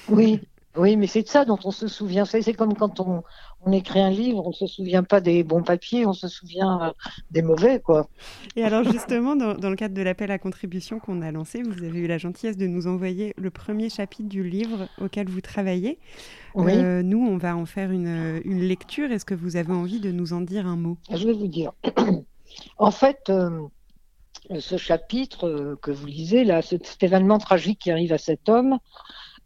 Oui, oui, mais c'est de ça dont on se souvient. C'est comme quand on, on écrit un livre, on ne se souvient pas des bons papiers, on se souvient euh, des mauvais, quoi.
Et alors justement, dans, dans le cadre de l'appel à contribution qu'on a lancé, vous avez eu la gentillesse de nous envoyer le premier chapitre du livre auquel vous travaillez.
Oui.
Euh, nous, on va en faire une, une lecture. Est-ce que vous avez envie de nous en dire un mot?
Je vais vous dire. en fait, euh, ce chapitre euh, que vous lisez, là, cet, événement tragique qui arrive à cet homme, euh,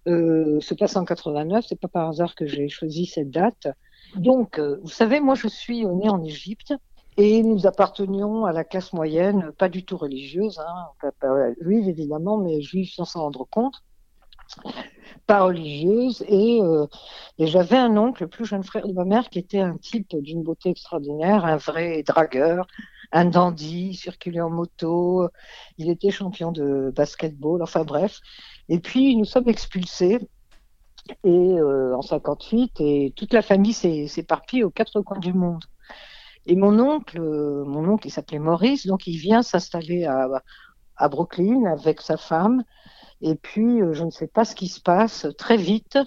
se passe en 89. C'est pas par hasard que j'ai choisi cette date. Donc, euh, vous savez, moi, je suis euh, née en Égypte. Et nous appartenions à la classe moyenne, pas du tout religieuse, hein, juive évidemment, mais juive sans s'en rendre compte, pas religieuse. Euh, et j'avais un oncle, le plus jeune frère de ma mère, qui était un type d'une beauté extraordinaire, un vrai dragueur, un dandy, circulait en moto, il était champion de basketball, enfin bref. Et puis nous sommes expulsés et euh, en 58 et toute la famille s'est éparpillée aux quatre coins du monde. Et mon oncle, euh, mon oncle, il s'appelait Maurice, donc il vient s'installer à, à Brooklyn avec sa femme. Et puis, euh, je ne sais pas ce qui se passe, très vite,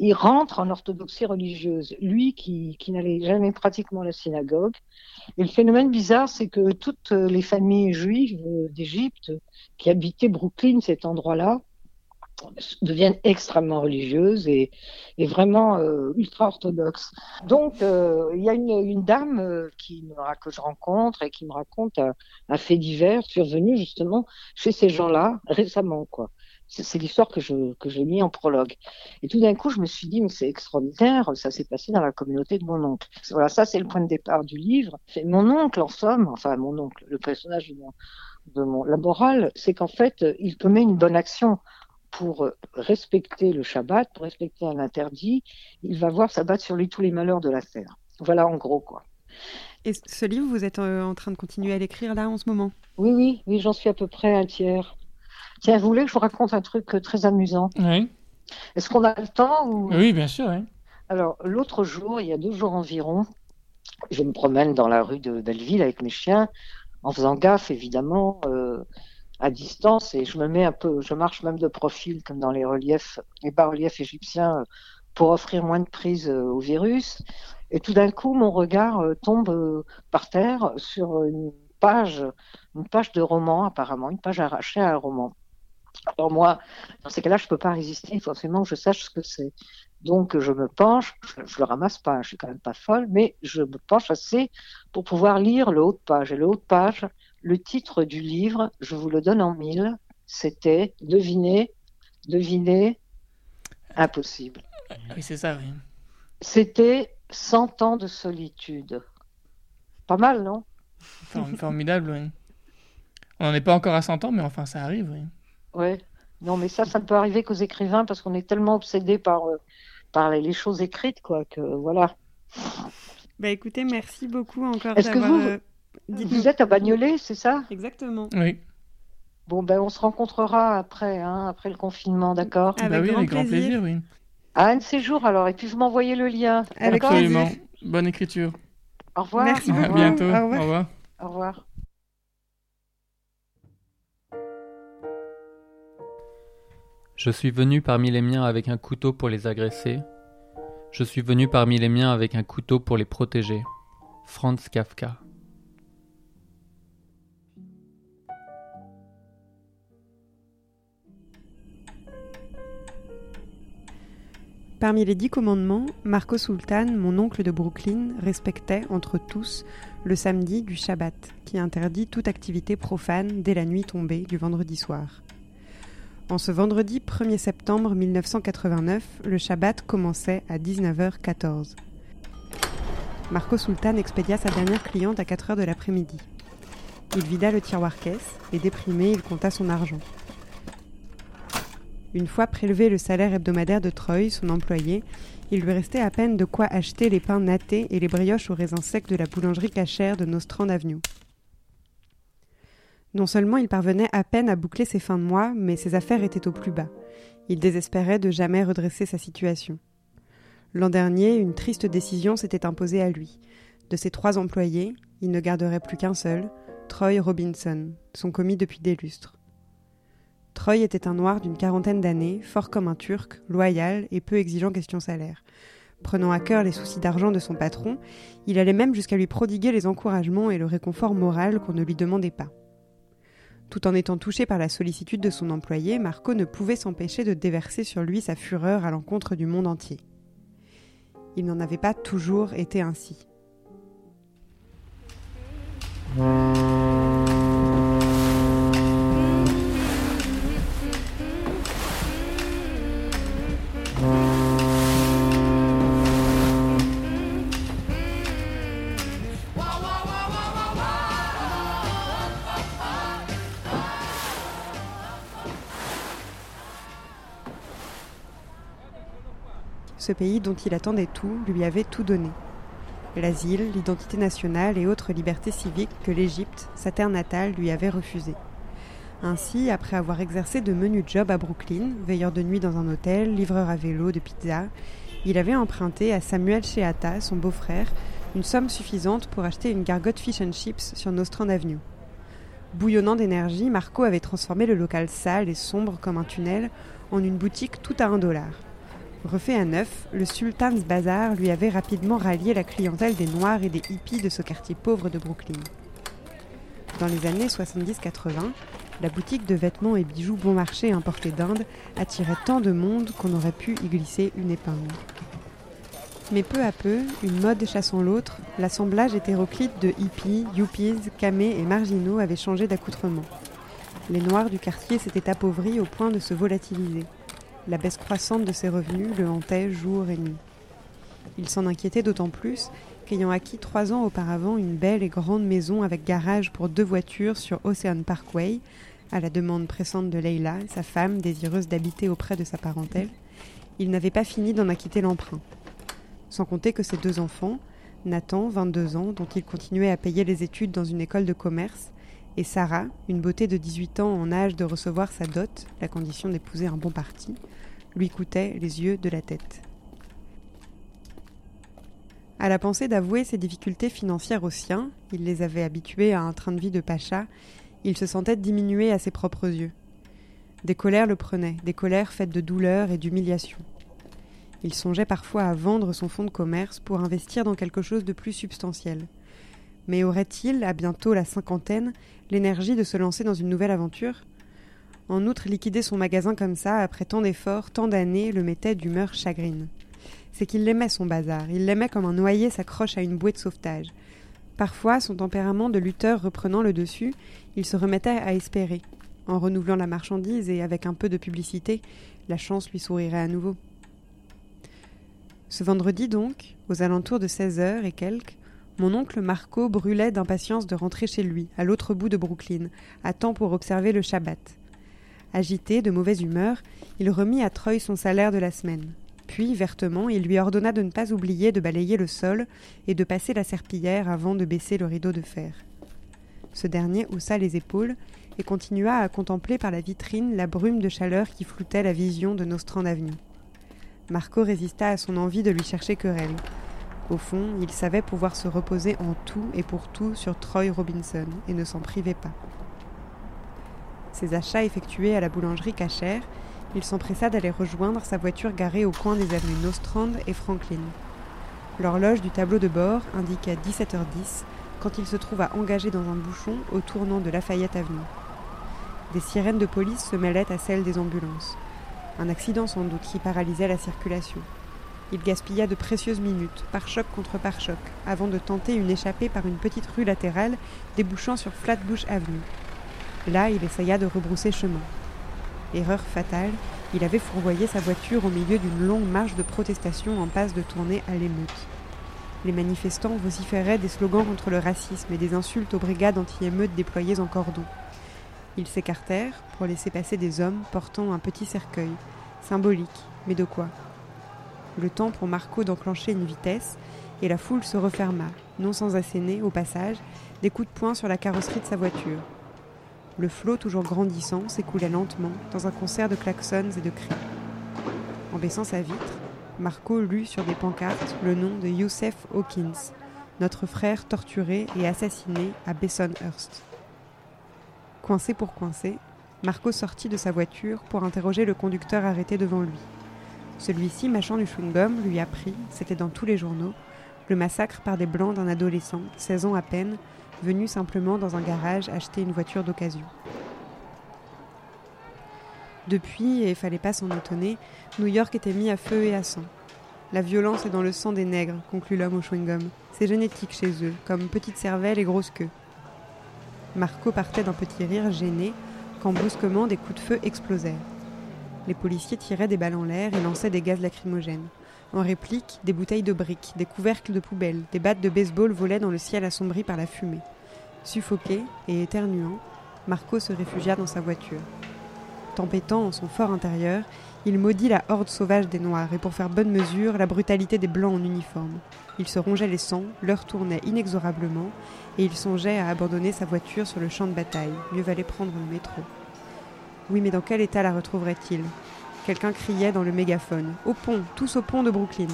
il rentre en orthodoxie religieuse. Lui qui, n'allait jamais pratiquement à la synagogue. Et le phénomène bizarre, c'est que toutes les familles juives d'Égypte qui habitaient Brooklyn, cet endroit-là, deviennent extrêmement religieuses et, vraiment euh, ultra orthodoxes. Donc, euh, il y a une, dame euh, qui me, que je rencontre et qui me raconte un, un fait divers survenu justement chez ces gens-là récemment, quoi. C'est l'histoire que je que j'ai mis en prologue. Et tout d'un coup, je me suis dit, mais c'est extraordinaire, ça s'est passé dans la communauté de mon oncle. Voilà, ça c'est le point de départ du livre. C'est mon oncle, en somme, enfin mon oncle, le personnage de mon, de mon la morale, c'est qu'en fait, il commet une bonne action pour euh, respecter le Shabbat, pour respecter un interdit, il va voir s'abattre sur lui tous les malheurs de la terre. Voilà en gros quoi.
Et ce livre, vous êtes euh, en train de continuer à l'écrire là en ce moment?
Oui, oui, oui, j'en suis à peu près un tiers. Tiens, vous voulez que je vous raconte un truc euh, très amusant
Oui.
Est-ce qu'on a le temps ou...
Oui, bien sûr. oui.
Alors, l'autre jour, il y a deux jours environ, je me promène dans la rue de Belleville avec mes chiens. en faisant gaffe évidemment euh, à distance et je me mets un peu, je marche même de profil comme dans les reliefs, les bas-reliefs égyptiens euh, pour offrir moins de prise euh, au virus. Et tout d'un coup, mon regard euh, tombe par terre sur une page, une page de roman apparemment, une page arrachée à un roman. Alors moi, dans ces cas-là, je peux pas résister. Il faut absolument que je sache ce que c'est. Donc je me penche, je, je le ramasse pas, je suis quand même pas folle, mais je me penche assez pour pouvoir lire le haut de page. Et le haut de page, le titre du livre, je vous le donne en mille, c'était devinez, devinez, impossible.
Oui, c'est ça, oui.
C'était 100 ans de solitude. Pas mal, non?
Form- Formidable, oui. On n'en est pas encore à 100 ans, mais enfin, ça arrive, oui.
Ouais. Non, mais ça, ça ne peut arriver qu'aux écrivains parce qu'on est tellement obsédé par, euh, par les, les choses écrites, quoi, que voilà.
Bah écoutez, merci beaucoup encore
Est-ce que vous,
euh,
vous êtes à Bagnolet, c'est ça?
Exactement.
Oui.
Bon, ben, on se rencontrera après, hein, après le confinement, d'accord?
Bah oui, avec grand plaisir, oui.
À un de ces jours, alors, et puis vous m'envoyez le lien.
Avec
Absolument. Bonne écriture.
Au revoir.
Merci
À
beaucoup.
bientôt.
Au revoir.
Au revoir.
Au revoir.
Je suis venu parmi les miens avec un couteau pour les agresser. Je suis venu parmi les miens avec un couteau pour les protéger. Franz Kafka.
Parmi les dix commandements, Marco Sultan, mon oncle de Brooklyn, respectait, entre tous, le samedi du Shabbat, qui interdit toute activité profane dès la nuit tombée du vendredi soir. En ce vendredi 1er septembre 1989, le Shabbat commençait à 19h14. Marco Sultan expédia sa dernière cliente à 4 heures de l'après-midi. Il vida le tiroir caisse et déprimé, il compta son argent. Une fois prélevé le salaire hebdomadaire de Troy, son employé, il lui restait à peine de quoi acheter les pains nattés et les brioches aux raisins secs de la boulangerie cachère de Nostrand Avenue. Non seulement il parvenait à peine à boucler ses fins de mois, mais ses affaires étaient au plus bas. Il désespérait de jamais redresser sa situation. L'an dernier, une triste décision s'était imposée à lui. De ses trois employés, il ne garderait plus qu'un seul, Troy Robinson, son commis depuis des lustres. Troy était un noir d'une quarantaine d'années, fort comme un turc, loyal et peu exigeant question salaire. Prenant à cœur les soucis d'argent de son patron, il allait même jusqu'à lui prodiguer les encouragements et le réconfort moral qu'on ne lui demandait pas. Tout en étant touché par la sollicitude de son employé, Marco ne pouvait s'empêcher de déverser sur lui sa fureur à l'encontre du monde entier. Il n'en avait pas toujours été ainsi. Ce pays dont il attendait tout lui avait tout donné. L'asile, l'identité nationale et autres libertés civiques que l'Égypte, sa terre natale, lui avait refusées. Ainsi, après avoir exercé de menus jobs à Brooklyn, veilleur de nuit dans un hôtel, livreur à vélo de pizza, il avait emprunté à Samuel Sheata, son beau-frère, une somme suffisante pour acheter une gargote fish and chips sur Nostrand Avenue. Bouillonnant d'énergie, Marco avait transformé le local sale et sombre comme un tunnel en une boutique tout à un dollar. Refait à neuf, le Sultan's Bazaar lui avait rapidement rallié la clientèle des Noirs et des hippies de ce quartier pauvre de Brooklyn. Dans les années 70-80, la boutique de vêtements et bijoux bon marché importés d'Inde attirait tant de monde qu'on aurait pu y glisser une épingle. Mais peu à peu, une mode chassant l'autre, l'assemblage hétéroclite de hippies, yuppies, camés et marginaux avait changé d'accoutrement. Les Noirs du quartier s'étaient appauvris au point de se volatiliser. La baisse croissante de ses revenus le hantait jour et nuit. Il s'en inquiétait d'autant plus qu'ayant acquis trois ans auparavant une belle et grande maison avec garage pour deux voitures sur Ocean Parkway, à la demande pressante de Leila, sa femme désireuse d'habiter auprès de sa parentèle, il n'avait pas fini d'en acquitter l'emprunt. Sans compter que ses deux enfants, Nathan, 22 ans, dont il continuait à payer les études dans une école de commerce, et Sarah, une beauté de 18 ans en âge de recevoir sa dot, la condition d'épouser un bon parti, lui coûtaient les yeux de la tête. À la pensée d'avouer ses difficultés financières aux siens, il les avait habitués à un train de vie de pacha, il se sentait diminué à ses propres yeux. Des colères le prenaient, des colères faites de douleur et d'humiliation. Il songeait parfois à vendre son fonds de commerce pour investir dans quelque chose de plus substantiel. Mais aurait-il, à bientôt la cinquantaine, l'énergie de se lancer dans une nouvelle aventure? En outre, liquider son magasin comme ça, après tant d'efforts, tant d'années, le mettait d'humeur chagrine. C'est qu'il l'aimait son bazar, il l'aimait comme un noyé s'accroche à une bouée de sauvetage. Parfois, son tempérament de lutteur reprenant le dessus, il se remettait à espérer. En renouvelant la marchandise et avec un peu de publicité, la chance lui sourirait à nouveau. Ce vendredi donc, aux alentours de seize heures et quelques, mon oncle Marco brûlait d'impatience de rentrer chez lui, à l'autre bout de Brooklyn, à temps pour observer le Shabbat. Agité, de mauvaise humeur, il remit à Troy son salaire de la semaine. Puis, vertement, il lui ordonna de ne pas oublier de balayer le sol et de passer la serpillière avant de baisser le rideau de fer. Ce dernier haussa les épaules et continua à contempler par la vitrine la brume de chaleur qui floutait la vision de Nostrand Avenue. Marco résista à son envie de lui chercher querelle. Au fond, il savait pouvoir se reposer en tout et pour tout sur Troy Robinson et ne s'en privait pas. Ses achats effectués à la boulangerie cachère, il s'empressa d'aller rejoindre sa voiture garée au coin des avenues Nostrand et Franklin. L'horloge du tableau de bord indiquait 17h10 quand il se trouva engagé dans un bouchon au tournant de Lafayette Avenue. Des sirènes de police se mêlaient à celles des ambulances. Un accident sans doute qui paralysait la circulation. Il gaspilla de précieuses minutes, par choc contre par choc, avant de tenter une échappée par une petite rue latérale débouchant sur Flatbush Avenue. Là, il essaya de rebrousser chemin. Erreur fatale, il avait fourvoyé sa voiture au milieu d'une longue marche de protestation en passe de tourner à l'émeute. Les manifestants vociféraient des slogans contre le racisme et des insultes aux brigades anti-émeutes déployées en cordon. Ils s'écartèrent pour laisser passer des hommes portant un petit cercueil, symbolique, mais de quoi Le temps pour Marco d'enclencher une vitesse, et la foule se referma, non sans asséner, au passage, des coups de poing sur la carrosserie de sa voiture. Le flot toujours grandissant s'écoulait lentement dans un concert de klaxons et de cris. En baissant sa vitre, Marco lut sur des pancartes le nom de Youssef Hawkins, notre frère torturé et assassiné à Bessonhurst. Coincé pour coincer, Marco sortit de sa voiture pour interroger le conducteur arrêté devant lui. Celui-ci, mâchant du chewing-gum, lui apprit, c'était dans tous les journaux, le massacre par des blancs d'un adolescent, 16 ans à peine, venu simplement dans un garage acheter une voiture d'occasion. Depuis, et fallait pas s'en étonner, New York était mis à feu et à sang. La violence est dans le sang des nègres, conclut l'homme au chewing-gum. C'est génétique chez eux, comme petite cervelle et grosse queue. Marco partait d'un petit rire gêné quand brusquement des coups de feu explosèrent. Les policiers tiraient des balles en l'air et lançaient des gaz lacrymogènes. En réplique, des bouteilles de briques, des couvercles de poubelle, des battes de baseball volaient dans le ciel assombri par la fumée. Suffoqué et éternuant, Marco se réfugia dans sa voiture. Tempétant en son fort intérieur, il maudit la horde sauvage des Noirs et pour faire bonne mesure la brutalité des Blancs en uniforme. Il se rongeait les sangs, l'heure tournait inexorablement et il songeait à abandonner sa voiture sur le champ de bataille. Mieux valait prendre le métro. Oui, mais dans quel état la retrouverait-il? Quelqu'un criait dans le mégaphone Au pont, tous au pont de Brooklyn.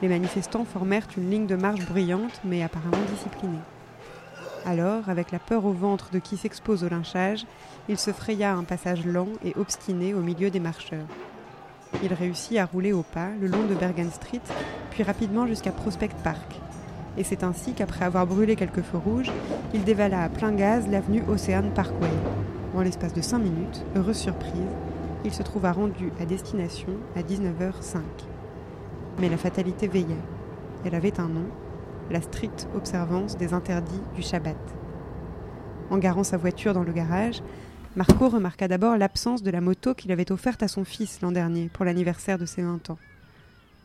Les manifestants formèrent une ligne de marche bruyante, mais apparemment disciplinée. Alors, avec la peur au ventre de qui s'expose au lynchage, il se fraya un passage lent et obstiné au milieu des marcheurs. Il réussit à rouler au pas le long de Bergen Street, puis rapidement jusqu'à Prospect Park. Et c'est ainsi qu'après avoir brûlé quelques feux rouges, il dévala à plein gaz l'avenue Ocean Parkway. En l'espace de cinq minutes, heureuse surprise, il se trouva rendu à destination à 19h05. Mais la fatalité veillait. Elle avait un nom, la stricte observance des interdits du Shabbat. En garant sa voiture dans le garage, Marco remarqua d'abord l'absence de la moto qu'il avait offerte à son fils l'an dernier pour l'anniversaire de ses 20 ans.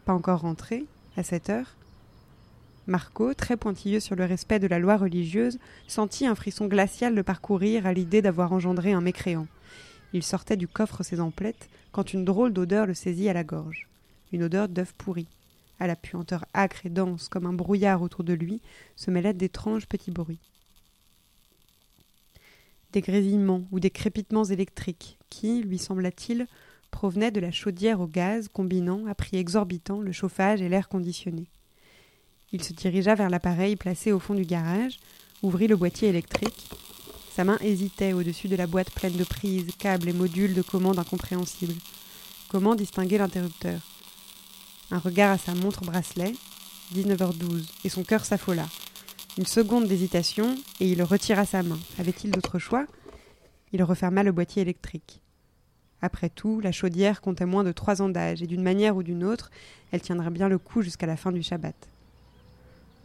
Pas encore rentré, à cette heure Marco, très pointilleux sur le respect de la loi religieuse, sentit un frisson glacial le parcourir à l'idée d'avoir engendré un mécréant. Il sortait du coffre ses emplettes quand une drôle d'odeur le saisit à la gorge. Une odeur d'œuf pourri. À la puanteur âcre et dense comme un brouillard autour de lui se mêlaient d'étranges petits bruits. Des grésillements ou des crépitements électriques qui, lui sembla-t-il, provenaient de la chaudière au gaz combinant, à prix exorbitant, le chauffage et l'air conditionné. Il se dirigea vers l'appareil placé au fond du garage, ouvrit le boîtier électrique. Sa main hésitait au-dessus de la boîte pleine de prises, câbles et modules de commande incompréhensibles. Comment distinguer l'interrupteur? Un regard à sa montre bracelet, 19h12, et son cœur s'affola. Une seconde d'hésitation, et il retira sa main. Avait-il d'autre choix? Il referma le boîtier électrique. Après tout, la chaudière comptait moins de trois ans d'âge, et d'une manière ou d'une autre, elle tiendrait bien le coup jusqu'à la fin du Shabbat.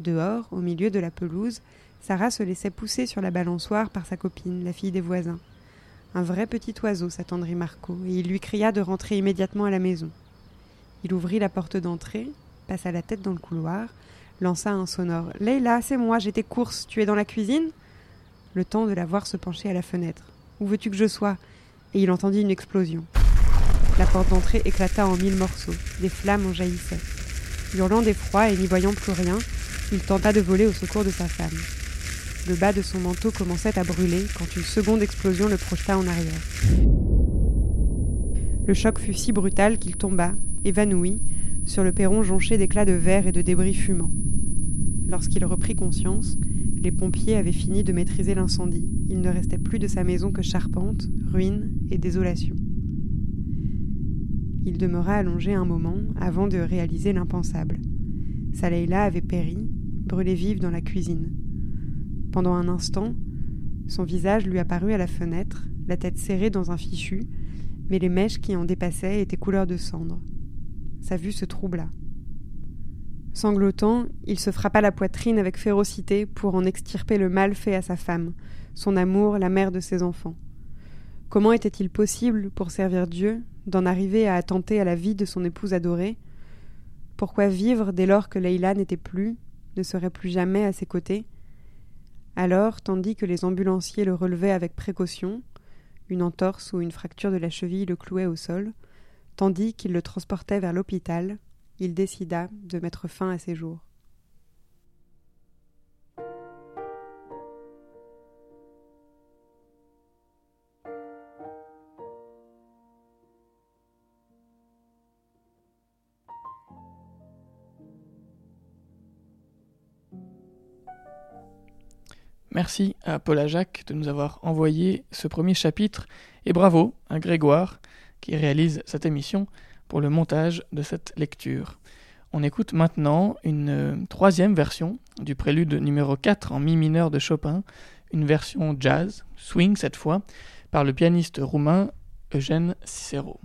Dehors, au milieu de la pelouse, Sarah se laissait pousser sur la balançoire par sa copine, la fille des voisins. Un vrai petit oiseau, s'attendrit Marco, et il lui cria de rentrer immédiatement à la maison. Il ouvrit la porte d'entrée, passa la tête dans le couloir, lança un sonore Leila, c'est moi, j'étais course, tu es dans la cuisine? Le temps de la voir se pencher à la fenêtre. Où veux-tu que je sois? Et il entendit une explosion. La porte d'entrée éclata en mille morceaux, des flammes en jaillissaient. Hurlant d'effroi et n'y voyant plus rien, il tenta de voler au secours de sa femme. Le bas de son manteau commençait à brûler quand une seconde explosion le projeta en arrière. Le choc fut si brutal qu'il tomba, évanoui, sur le perron jonché d'éclats de verre et de débris fumants. Lorsqu'il reprit conscience, les pompiers avaient fini de maîtriser l'incendie. Il ne restait plus de sa maison que charpente, ruine et désolation. Il demeura allongé un moment avant de réaliser l'impensable. Sa avait péri, brûlée vive dans la cuisine. Pendant un instant, son visage lui apparut à la fenêtre, la tête serrée dans un fichu, mais les mèches qui en dépassaient étaient couleur de cendre. Sa vue se troubla. Sanglotant, il se frappa la poitrine avec férocité pour en extirper le mal fait à sa femme, son amour, la mère de ses enfants. Comment était-il possible, pour servir Dieu, d'en arriver à attenter à la vie de son épouse adorée? Pourquoi vivre dès lors que Leila n'était plus, ne serait plus jamais à ses côtés Alors, tandis que les ambulanciers le relevaient avec précaution, une entorse ou une fracture de la cheville le clouait au sol, tandis qu'ils le transportaient vers l'hôpital, il décida de mettre fin à ses jours.
Merci à Paul Jacques de nous avoir envoyé ce premier chapitre et bravo à Grégoire qui réalise cette émission pour le montage de cette lecture. On écoute maintenant une euh, troisième version du prélude numéro 4 en mi mineur de Chopin, une version jazz, swing cette fois, par le pianiste roumain Eugène Cicero.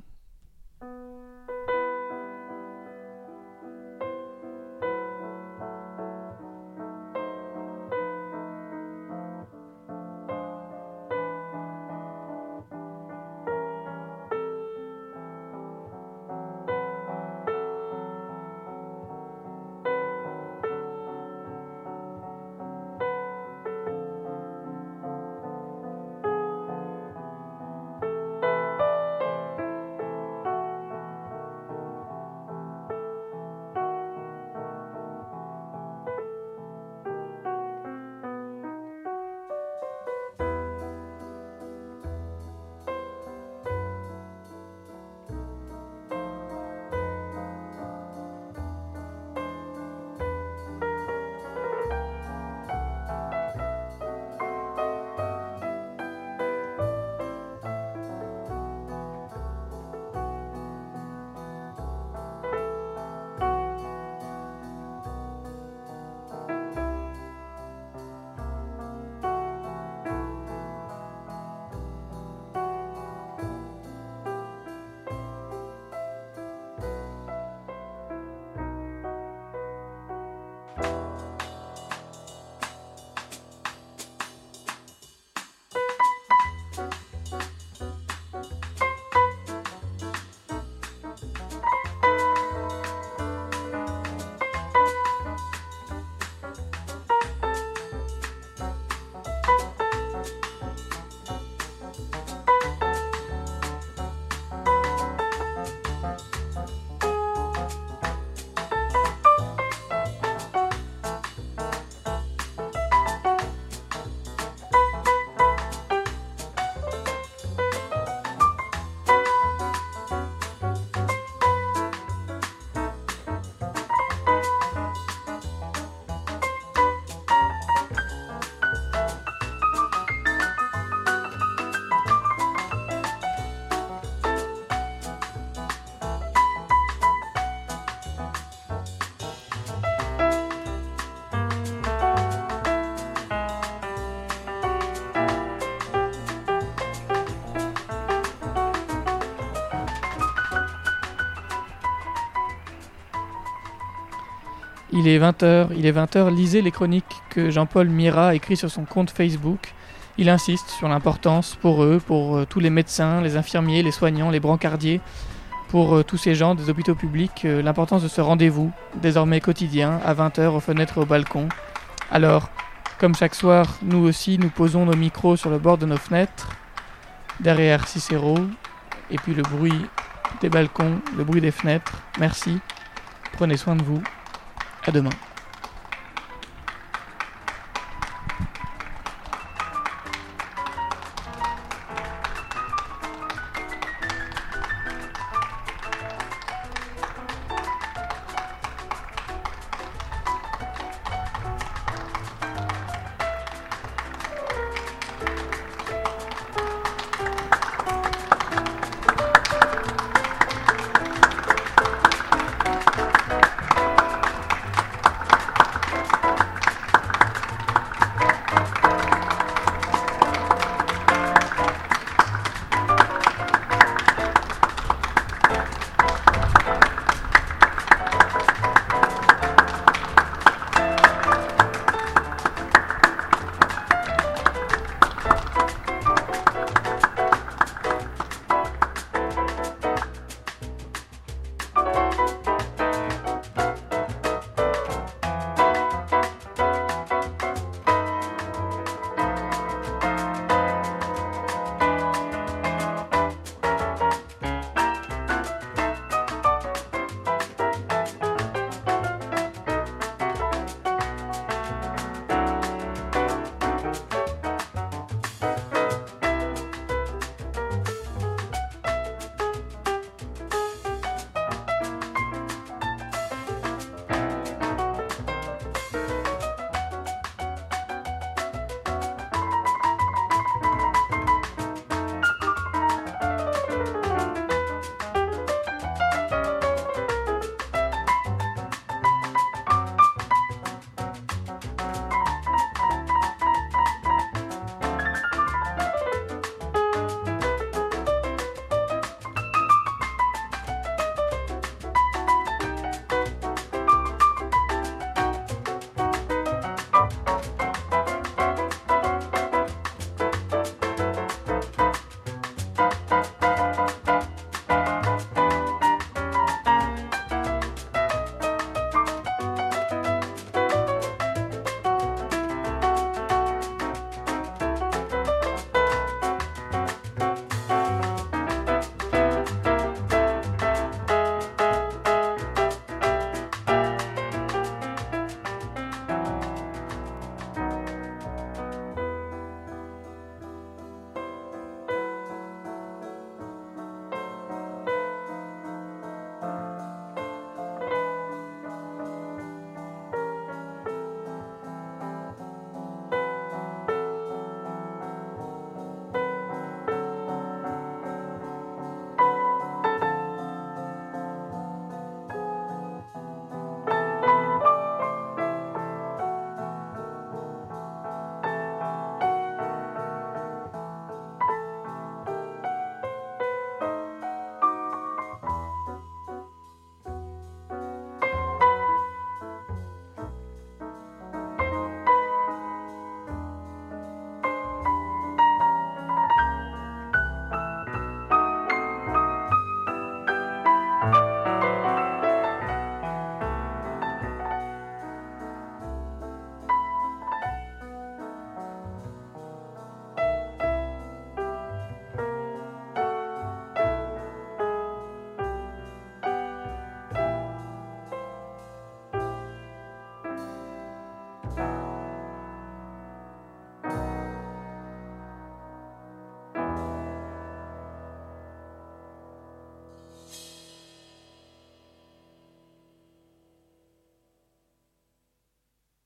Il est 20h, il est 20h, lisez les chroniques que Jean-Paul Mira écrit sur son compte Facebook. Il insiste sur l'importance pour eux, pour euh, tous les médecins, les infirmiers, les soignants, les brancardiers, pour euh, tous ces gens des hôpitaux publics, euh, l'importance de ce rendez-vous, désormais quotidien, à 20h aux fenêtres et au balcon. Alors, comme chaque soir, nous aussi, nous posons nos micros sur le bord de nos fenêtres, derrière Cicéro, et puis le bruit des balcons, le bruit des fenêtres. Merci, prenez soin de vous, à demain.